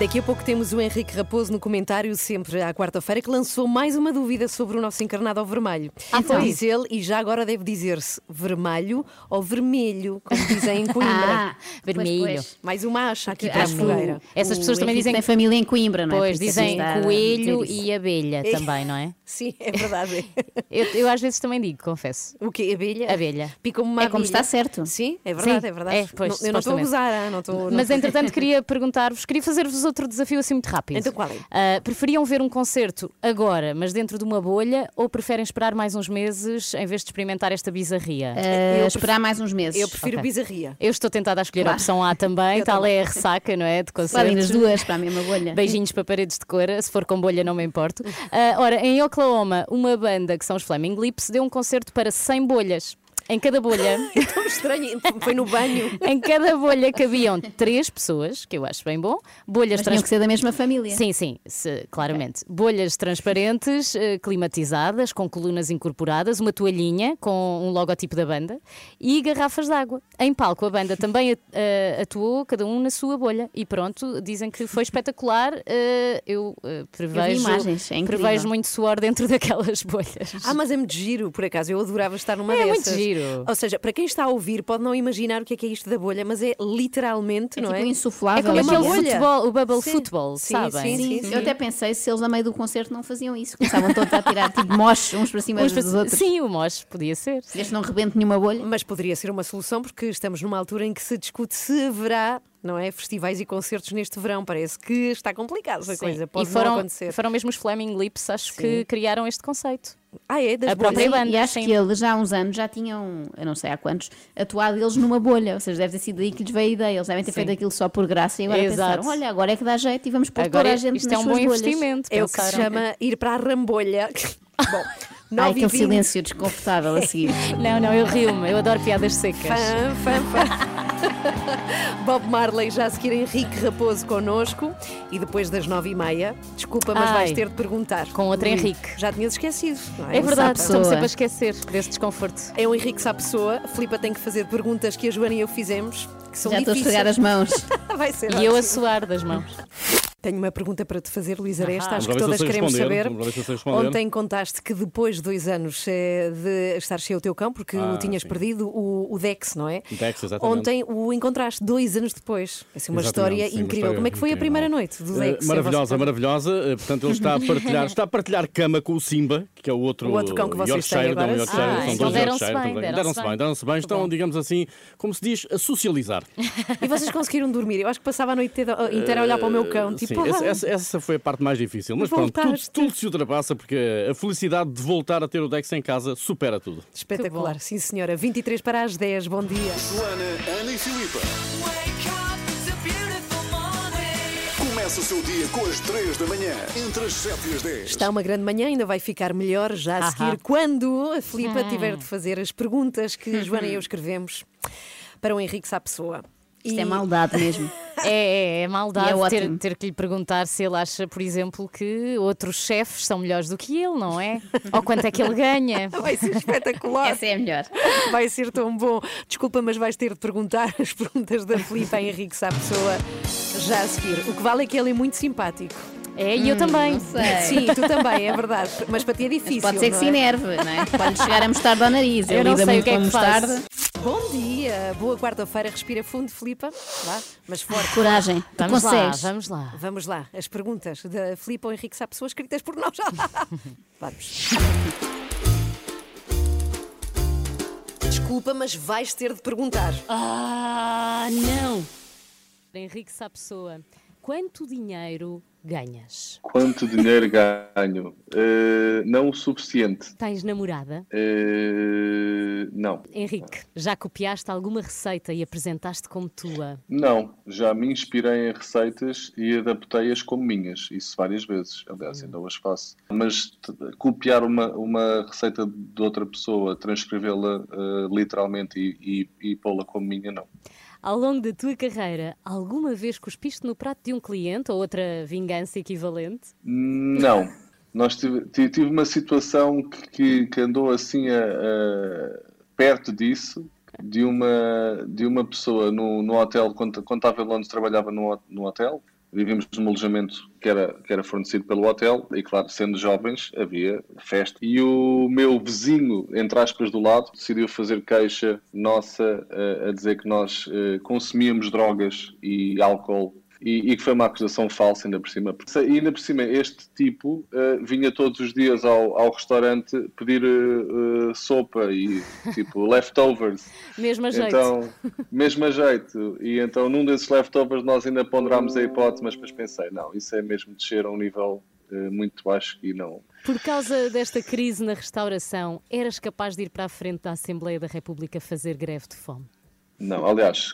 Daqui a pouco temos o Henrique Raposo no comentário, sempre à quarta-feira, que lançou mais uma dúvida sobre o nosso encarnado ao vermelho. Ah, Então foi? diz ele, e já agora deve dizer-se vermelho ou vermelho, como dizem em Coimbra. Ah, pois, Vermelho. pois. Mais uma acha aqui para a fogueira. o- Essas o pessoas também Henrique dizem tem família em Coimbra, não é? Pois, isso dizem coelho e abelha também, não é? Sim, é verdade. Eu, eu às vezes também digo, confesso. O quê? Abelha? Abelha. Pica-me uma É como abelha. está certo. Sim, é verdade, Sim, é verdade. é, pois, Não- eu não estou a gozar, ah, não estou. Mas entretanto queria perguntar-vos, queria fazer-vos outro desafio assim muito rápido. Então qual é? Ah, preferiam ver um concerto agora, mas dentro de uma bolha, ou preferem esperar mais uns meses em vez de experimentar esta bizarria? Eh, esperar mais uns meses. Eu prefiro Ok. bizarria. Eu estou tentada a escolher a Claro. opção A também, Eu tal também. é a ressaca, não é? De concertos. Podem as duas para a mesma bolha. Beijinhos para paredes de cor, se for com bolha não me importo. Ah, ora, em Oklahoma, uma banda que são os Flaming Lips deu um concerto para 100 bolhas. Em cada bolha. Tão estranho, foi no banho. Em cada bolha cabiam três pessoas, que eu acho bem bom. Bolhas Mas tinham que ser da mesma família. Sim, sim, se- claramente. Bolhas transparentes, eh, climatizadas, com colunas incorporadas, uma toalhinha com um logotipo da banda e garrafas de água. Em palco, a banda também eh, atuou, cada um na sua bolha. E pronto, dizem que foi espetacular. Eh, eu prevejo, imagens, é incrível. prevejo muito suor dentro daquelas bolhas. Ah, mas é muito giro, por acaso. Eu adorava estar numa É muito dessas. Giro. Ou seja, para quem está a ouvir, pode não imaginar o que é que é isto da bolha, mas é literalmente, não tipo é? insuflável, É como a aquele bolha. futebol, o bubble Sim. football, Sim, sabem? sim, sim, Eu até pensei se eles a meio do concerto não faziam isso. Começavam todos a tirar tipo moches uns para cima Uns dos para- outros. Sim, o moche podia ser. Desde não rebente nenhuma bolha. Mas poderia ser uma solução porque estamos numa altura em que se discute se haverá, não é, festivais e concertos neste verão. Parece que está complicado essa Sim. coisa. E Pode não foram, acontecer. foram mesmo os Flaming Lips, acho que Sim. criaram este conceito. Ah, é? Das a própria banda. E acho sim. que eles já há uns anos já tinham, eu não sei há quantos, atuado eles numa bolha. Ou seja, deve ter sido daí que lhes veio a ideia. Eles devem ter Sim. feito aquilo só por graça e agora Exato. pensaram: olha, agora é que dá jeito e vamos pôr Agora toda a gente isto nas é um suas bom bolhas. investimento. É o que se chama ir para a rambolha. Bom, Ai, 9 aquele silêncio desconfortável a seguir. Não, não, eu rio-me, eu adoro piadas secas. Fã, fã, fã. Bob Marley já a seguir Henrique Raposo connosco e depois das nove e meia. Desculpa, mas Ai. vais ter de perguntar. Com outro Hum, Henrique. Já tinhas esquecido. Não é? É verdade, pessoa. sempre a esquecer desse desconforto. É o Henrique Sapessoa. A Filipa tem que fazer perguntas que a Joana e eu fizemos, que são Já estou a difíceis. esfregar as mãos. Vai ser E eu a ótimo. suar das mãos. Tenho uma pergunta para te fazer, Luís Aresta. Ahá. Acho que todas queremos saber. Ontem contaste que depois de dois anos eh, de estar cheio o teu cão, porque Ah, o tinhas sim. perdido, o, o Dex, não é? Dex, exatamente. Ontem o encontraste dois anos depois. Assim, uma Exatamente, história sim, uma incrível. história Como é que foi a incrível. primeira noite do Eh, Dex? maravilhosa, A vossa- maravilhosa. Eh, Portanto, ele está a partilhar, está a partilhar cama com o Simba, que é o outro, O outro cão que vocês têm agora. não, Yorkshire, Ah, são então dois deram-se bem, deram-se Deram-se bem. deram-se bem. Estão, digamos assim, como se diz, a socializar. E vocês conseguiram dormir? Eu acho que passava a noite inteira- a olhar para o meu cão. Tipo, Sim, essa, ah, essa- essa foi a parte mais difícil. Mas pronto, tudo, tudo se ultrapassa porque a felicidade de voltar a ter o Dex em casa supera tudo. espetacular. Sim, senhora. 23 para as 10. Bom dia. Joana, Ana e Filipa. Começa o seu dia com as 3 da manhã, entre as 7 e as 10. Está uma grande manhã, ainda vai ficar melhor já a Ahá. seguir quando a Filipa Hum. tiver de fazer as perguntas que Joana e eu escrevemos para o Henrique Sapessoa. Isto é maldade mesmo. É, é, é maldade E é ter, ótimo. ter que lhe perguntar se ele acha, por exemplo, que outros chefes são melhores do que ele, não é? Ou quanto é que ele ganha. Vai ser espetacular. Essa é a melhor. Vai ser tão bom. Desculpa, mas vais ter de perguntar as perguntas da Filipa a Henrique Sapessoa já a seguir. O que vale é que ele é muito simpático. É, e eu também. Sim, tu também, é verdade. Mas para ti é difícil. Pode ser que não se é? enerve, não é? Pode chegar a mostarda ao nariz. Eu Ele não sei o que é que faço. Bom dia, boa quarta-feira. Respira fundo, Filipa. Vá, mas forte. Coragem, tu Vamos lá, consegues. vamos lá. Vamos lá, as perguntas da Filipa ou Henrique Sapessoa escritas por nós. Vamos. Desculpa, mas vais ter de perguntar. Ah, não! Henrique Sapessoa, quanto dinheiro ganhas? Quanto dinheiro ganho? Eh, não o suficiente. Tens namorada? Eh, não. Henrique, já copiaste alguma receita e apresentaste como tua? Não. Já me inspirei em receitas e adaptei-as como minhas. Isso várias vezes. Aliás, ainda hoje faço. Mas copiar uma, uma receita de outra pessoa, transcrevê-la eh, literalmente e, e, e pô-la como minha, não. Ao longo da tua carreira, alguma vez cuspiste no prato de um cliente ou outra vingança equivalente? Não. Nós tive, ti- tive uma situação que, que- andou assim a, a- perto disso, de uma, de uma pessoa no, no hotel, quando, quando estava em Londres, trabalhava no, no hotel. Vivíamos num alojamento que era, que era fornecido pelo hotel, e claro, sendo jovens, havia festa. E o meu vizinho, entre aspas, do lado, decidiu fazer queixa nossa eh, a dizer que nós eh, consumíamos drogas e álcool e, que foi uma acusação falsa ainda por cima. E ainda por cima, este tipo eh, vinha todos os dias ao, ao restaurante pedir eh, sopa e tipo leftovers. Mesmo a jeito. Então, mesmo a jeito. E então num desses leftovers nós ainda ponderámos a hipótese, mas depois pensei, não, isso é mesmo descer a um nível eh, muito baixo e não. Por causa desta crise na restauração, eras capaz de ir para a frente da Assembleia da República fazer greve de fome? Não, aliás,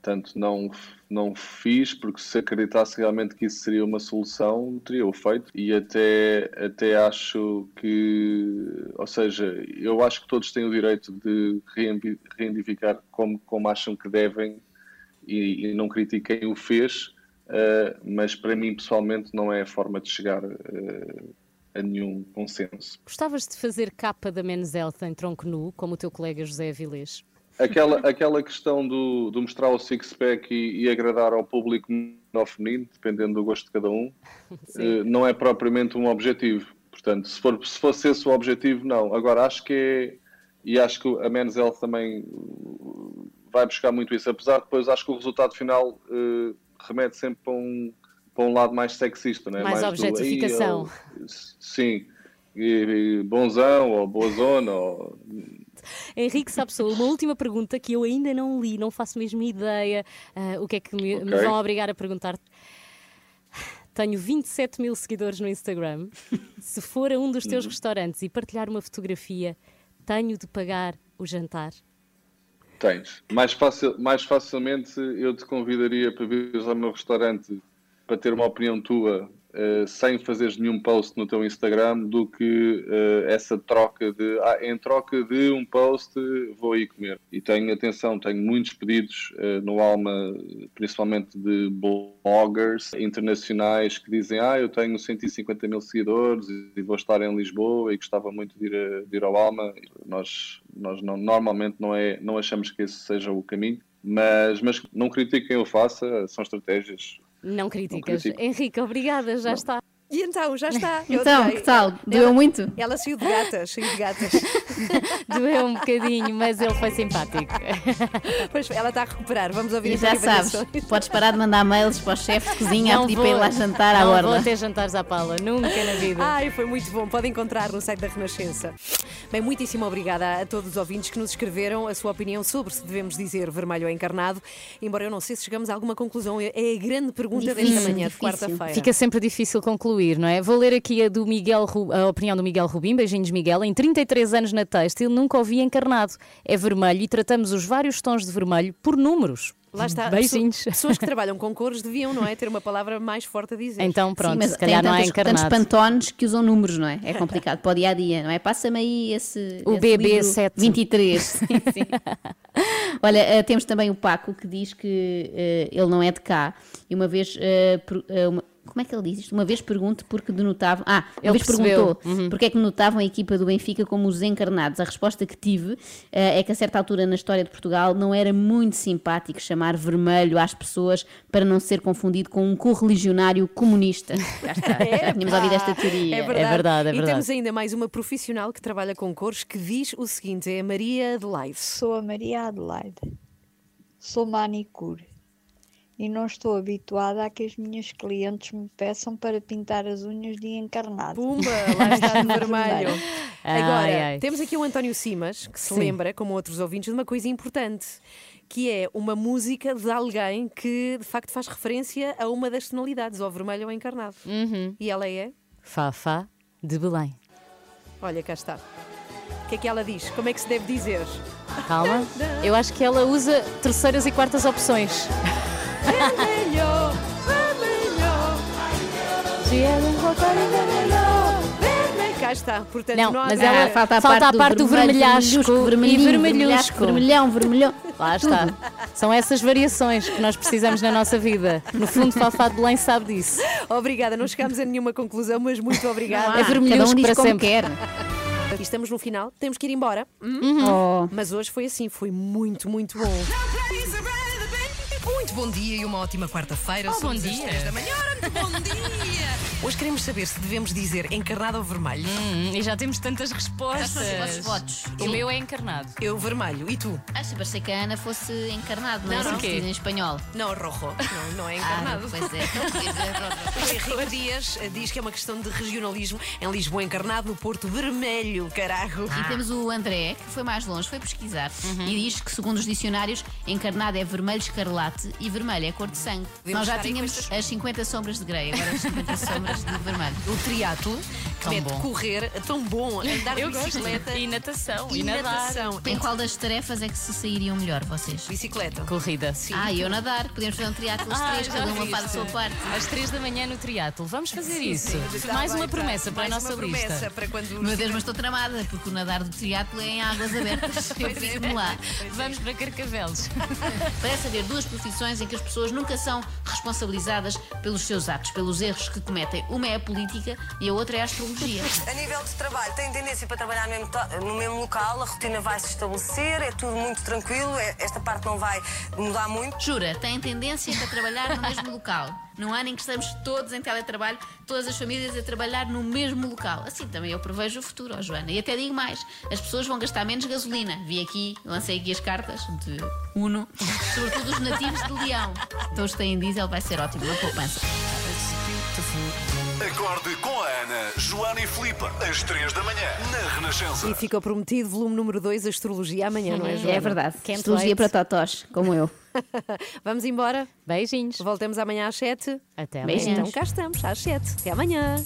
Portanto, não, não fiz, porque se acreditasse realmente que isso seria uma solução, teria-o feito. E até, até acho que, ou seja, eu acho que todos têm o direito de reivindicar como, como acham que devem e, e não critiquem o fez, eh, mas para mim pessoalmente não é a forma de chegar eh, a nenhum consenso. Gostavas de fazer capa da Men's Health em tronco nu, como o teu colega José Avilés? Aquela, aquela questão do, do mostrar o six-pack e, e agradar ao público ou feminino, dependendo do gosto de cada um, eh, não é propriamente um objetivo. Portanto, se, for, se fosse esse o objetivo, não. Agora, acho que é, e acho que a Men's Health também uh, vai buscar muito isso, apesar de depois acho que o resultado final eh, remete sempre para um, para um lado mais sexista, não é? Mais do, objetificação. "Ei, eu- sim, e, e bonzão ou boa zona ou Henrique Sapsou, uma última pergunta que eu ainda não li, não faço mesmo ideia ah, o que é que me, me Ok. vão obrigar a perguntar. Tenho 27 mil seguidores no Instagram. Se for a um dos teus restaurantes e partilhar uma fotografia, tenho de pagar o jantar. Tens. Mais, facil, mais facilmente eu te convidaria para vires ao meu restaurante para ter uma opinião tua eh, sem fazeres nenhum post no teu Instagram do que eh, essa troca de ah, em troca de um post vou aí comer. E tenho atenção, tenho muitos pedidos eh, no Alma, principalmente de bloggers internacionais que dizem ah, eu tenho 150 mil seguidores e vou estar em Lisboa e gostava muito de ir, a- de ir ao Alma. Nós, nós não, normalmente não, é, não achamos que esse seja o caminho, mas, mas não critiquem eu faça, são estratégias. Não criticas. critico. Henrique, obrigada, já está. E então, já está. Eu Então, que tal? Doeu Ela- muito? Ela saiu de gatas, saiu de gatas. Doeu um bocadinho, mas ele foi simpático. Pois ela está a recuperar. Vamos ouvir E já sabes, podes parar de mandar mails para os chefes de cozinha a Não pedir vou- para ir lá jantar à não borda. vou ter jantares à pala, nunca na vida. Ai, foi muito bom. Pode encontrar no site da Renascença. Bem, muitíssimo obrigada a todos os ouvintes que nos escreveram a sua opinião sobre se devemos dizer vermelho ou encarnado. Embora eu não sei se chegamos a alguma conclusão. É a grande pergunta desta Difícil, manhã de quarta-feira. Fica sempre difícil concluir, não é? Vou ler aqui a, do Miguel, Ru- a opinião do Miguel Rubim. Beijinhos, Miguel. Em 33 anos na têxtil, nunca ouvi encarnado. É vermelho e tratamos os vários tons de vermelho por números. Lá está. Beijinhos. Pessoa- Pessoas que trabalham com cores deviam, não é? Ter uma palavra mais forte a dizer. Então, pronto, Sim, mas se calhar tem não é tantos, tantos encarnado. pantones que usam números, não é? É complicado para o dia a dia, não é? Passa-me aí esse. O esse livro BB7. 23. Sim, sim. Olha, eh, temos também o Paco que diz que eh, ele não é de cá e uma vez. eh, uma- como é que ele diz isto? Uma vez pergunto porque denotavam. Ah, uma Ele vez percebeu. perguntou Uhum. porque é que denotavam a equipa do Benfica como os encarnados. A resposta que tive eh, é que a certa altura na história de Portugal não era muito simpático chamar vermelho às pessoas para não ser confundido com um correligionário comunista. Já está, já tínhamos ouvido esta teoria. É verdade. É verdade, é E verdade. temos ainda mais uma profissional que trabalha com cores que diz o seguinte: é a Maria Adelaide. Sou a Maria Adelaide. Sou manicure e não estou habituada a que as minhas clientes me peçam para pintar as unhas de encarnado. Pumba, lá está de vermelho. Ai, Agora, ai. temos aqui o António Simas, que se Sim. lembra, como outros ouvintes, de uma coisa importante, que é uma música de alguém que de facto faz referência a uma das tonalidades, ao vermelho ou encarnado. Uhum. E ela é? Fafá de Belém. Olha, cá está. O que é que ela diz? Como é que se deve dizer? Calma. Eu acho que ela usa terceiras e quartas opções. Vermelho, vermelho. Cá está. Portanto, Não, não há mas nada- ela falta a parte do vermelhasco e vermelhinho, vermelhusco. vermelhão, vermelhão. Lá está. São essas variações que nós precisamos na nossa vida. No fundo, Fafá de Belém sabe disso. Obrigada, não chegámos a nenhuma conclusão, mas muito obrigada. É vermelhusco para sempre. E estamos no final, temos que ir embora. Hum? Oh. Mas hoje foi assim, foi muito, muito bom. Bom dia e uma ótima quarta-feira. Oh, bom dia. da manhã. Ora, muito bom dia. Hoje queremos saber se devemos dizer encarnado ou vermelho. Hum, e já temos tantas respostas. Os votos. O meu é encarnado. Eu vermelho. E tu? Acho que parecia que a Ana fosse encarnado, não, Não, é? não. Se diz em espanhol. Não, rojo. Não, não é encarnado. Ah, pois é. Então, podia dizer rojo. O Henrique Dias eh, diz que é uma questão de regionalismo. Em Lisboa, encarnado, no Porto, vermelho, carago. E temos o André, que foi mais longe, foi pesquisar e diz que, segundo os dicionários, encarnado é vermelho escarlate e vermelho é cor de sangue. Devemos Nós já tínhamos estas- as 50 sombras de grey, agora as 50 sombras vermelho. O triatlo Tão mete bom. correr, é tão bom, andar de Eu gosto. bicicleta. E natação, e e nadar. natação. Em qual das tarefas é que se sairiam melhor vocês? Bicicleta. Corrida. Ah, e eu nadar. Podemos fazer um triatlo os Ah, três, cada uma faz a sua parte. Às três da manhã no triatlo. Vamos fazer Sim, isso. sim, Mais bem, uma está. promessa para a Mais nossa uma promessa para quando Meu Deus, mas estou tramada, porque o nadar do triatlo é em águas abertas. Eu Pois é, fico-me lá. Vamos para Carcavelos. Parece haver duas profissões em que as pessoas nunca são responsabilizadas pelos seus atos, pelos erros que cometem. Uma é a política e a outra é a astrologia. A nível de trabalho, tem tendência para trabalhar no mesmo, no mesmo local, a rotina vai se estabelecer, é tudo muito tranquilo, é- esta parte não vai mudar muito. Jura, tem tendência para trabalhar no mesmo local. Num ano em que estamos todos em teletrabalho, todas as famílias a trabalhar no mesmo local. Assim também eu prevejo o futuro, ó Joana. E até digo mais: as pessoas vão gastar menos gasolina. Vi aqui, lancei aqui as cartas de Uno, sobretudo os nativos de Leão. Todos têm diesel, vai ser ótimo, uma poupança. Acorde com a Ana, Joana e Filipe, às 3 da manhã, na Renascença. E fica prometido, volume número 2, Astrologia amanhã, não é, Joana? É verdade. Can't Astrologia wait. para totós, como eu. Vamos embora? Beijinhos. Voltemos amanhã às 7. Até Beijinhos. amanhã. Então cá estamos, às 7. Até amanhã.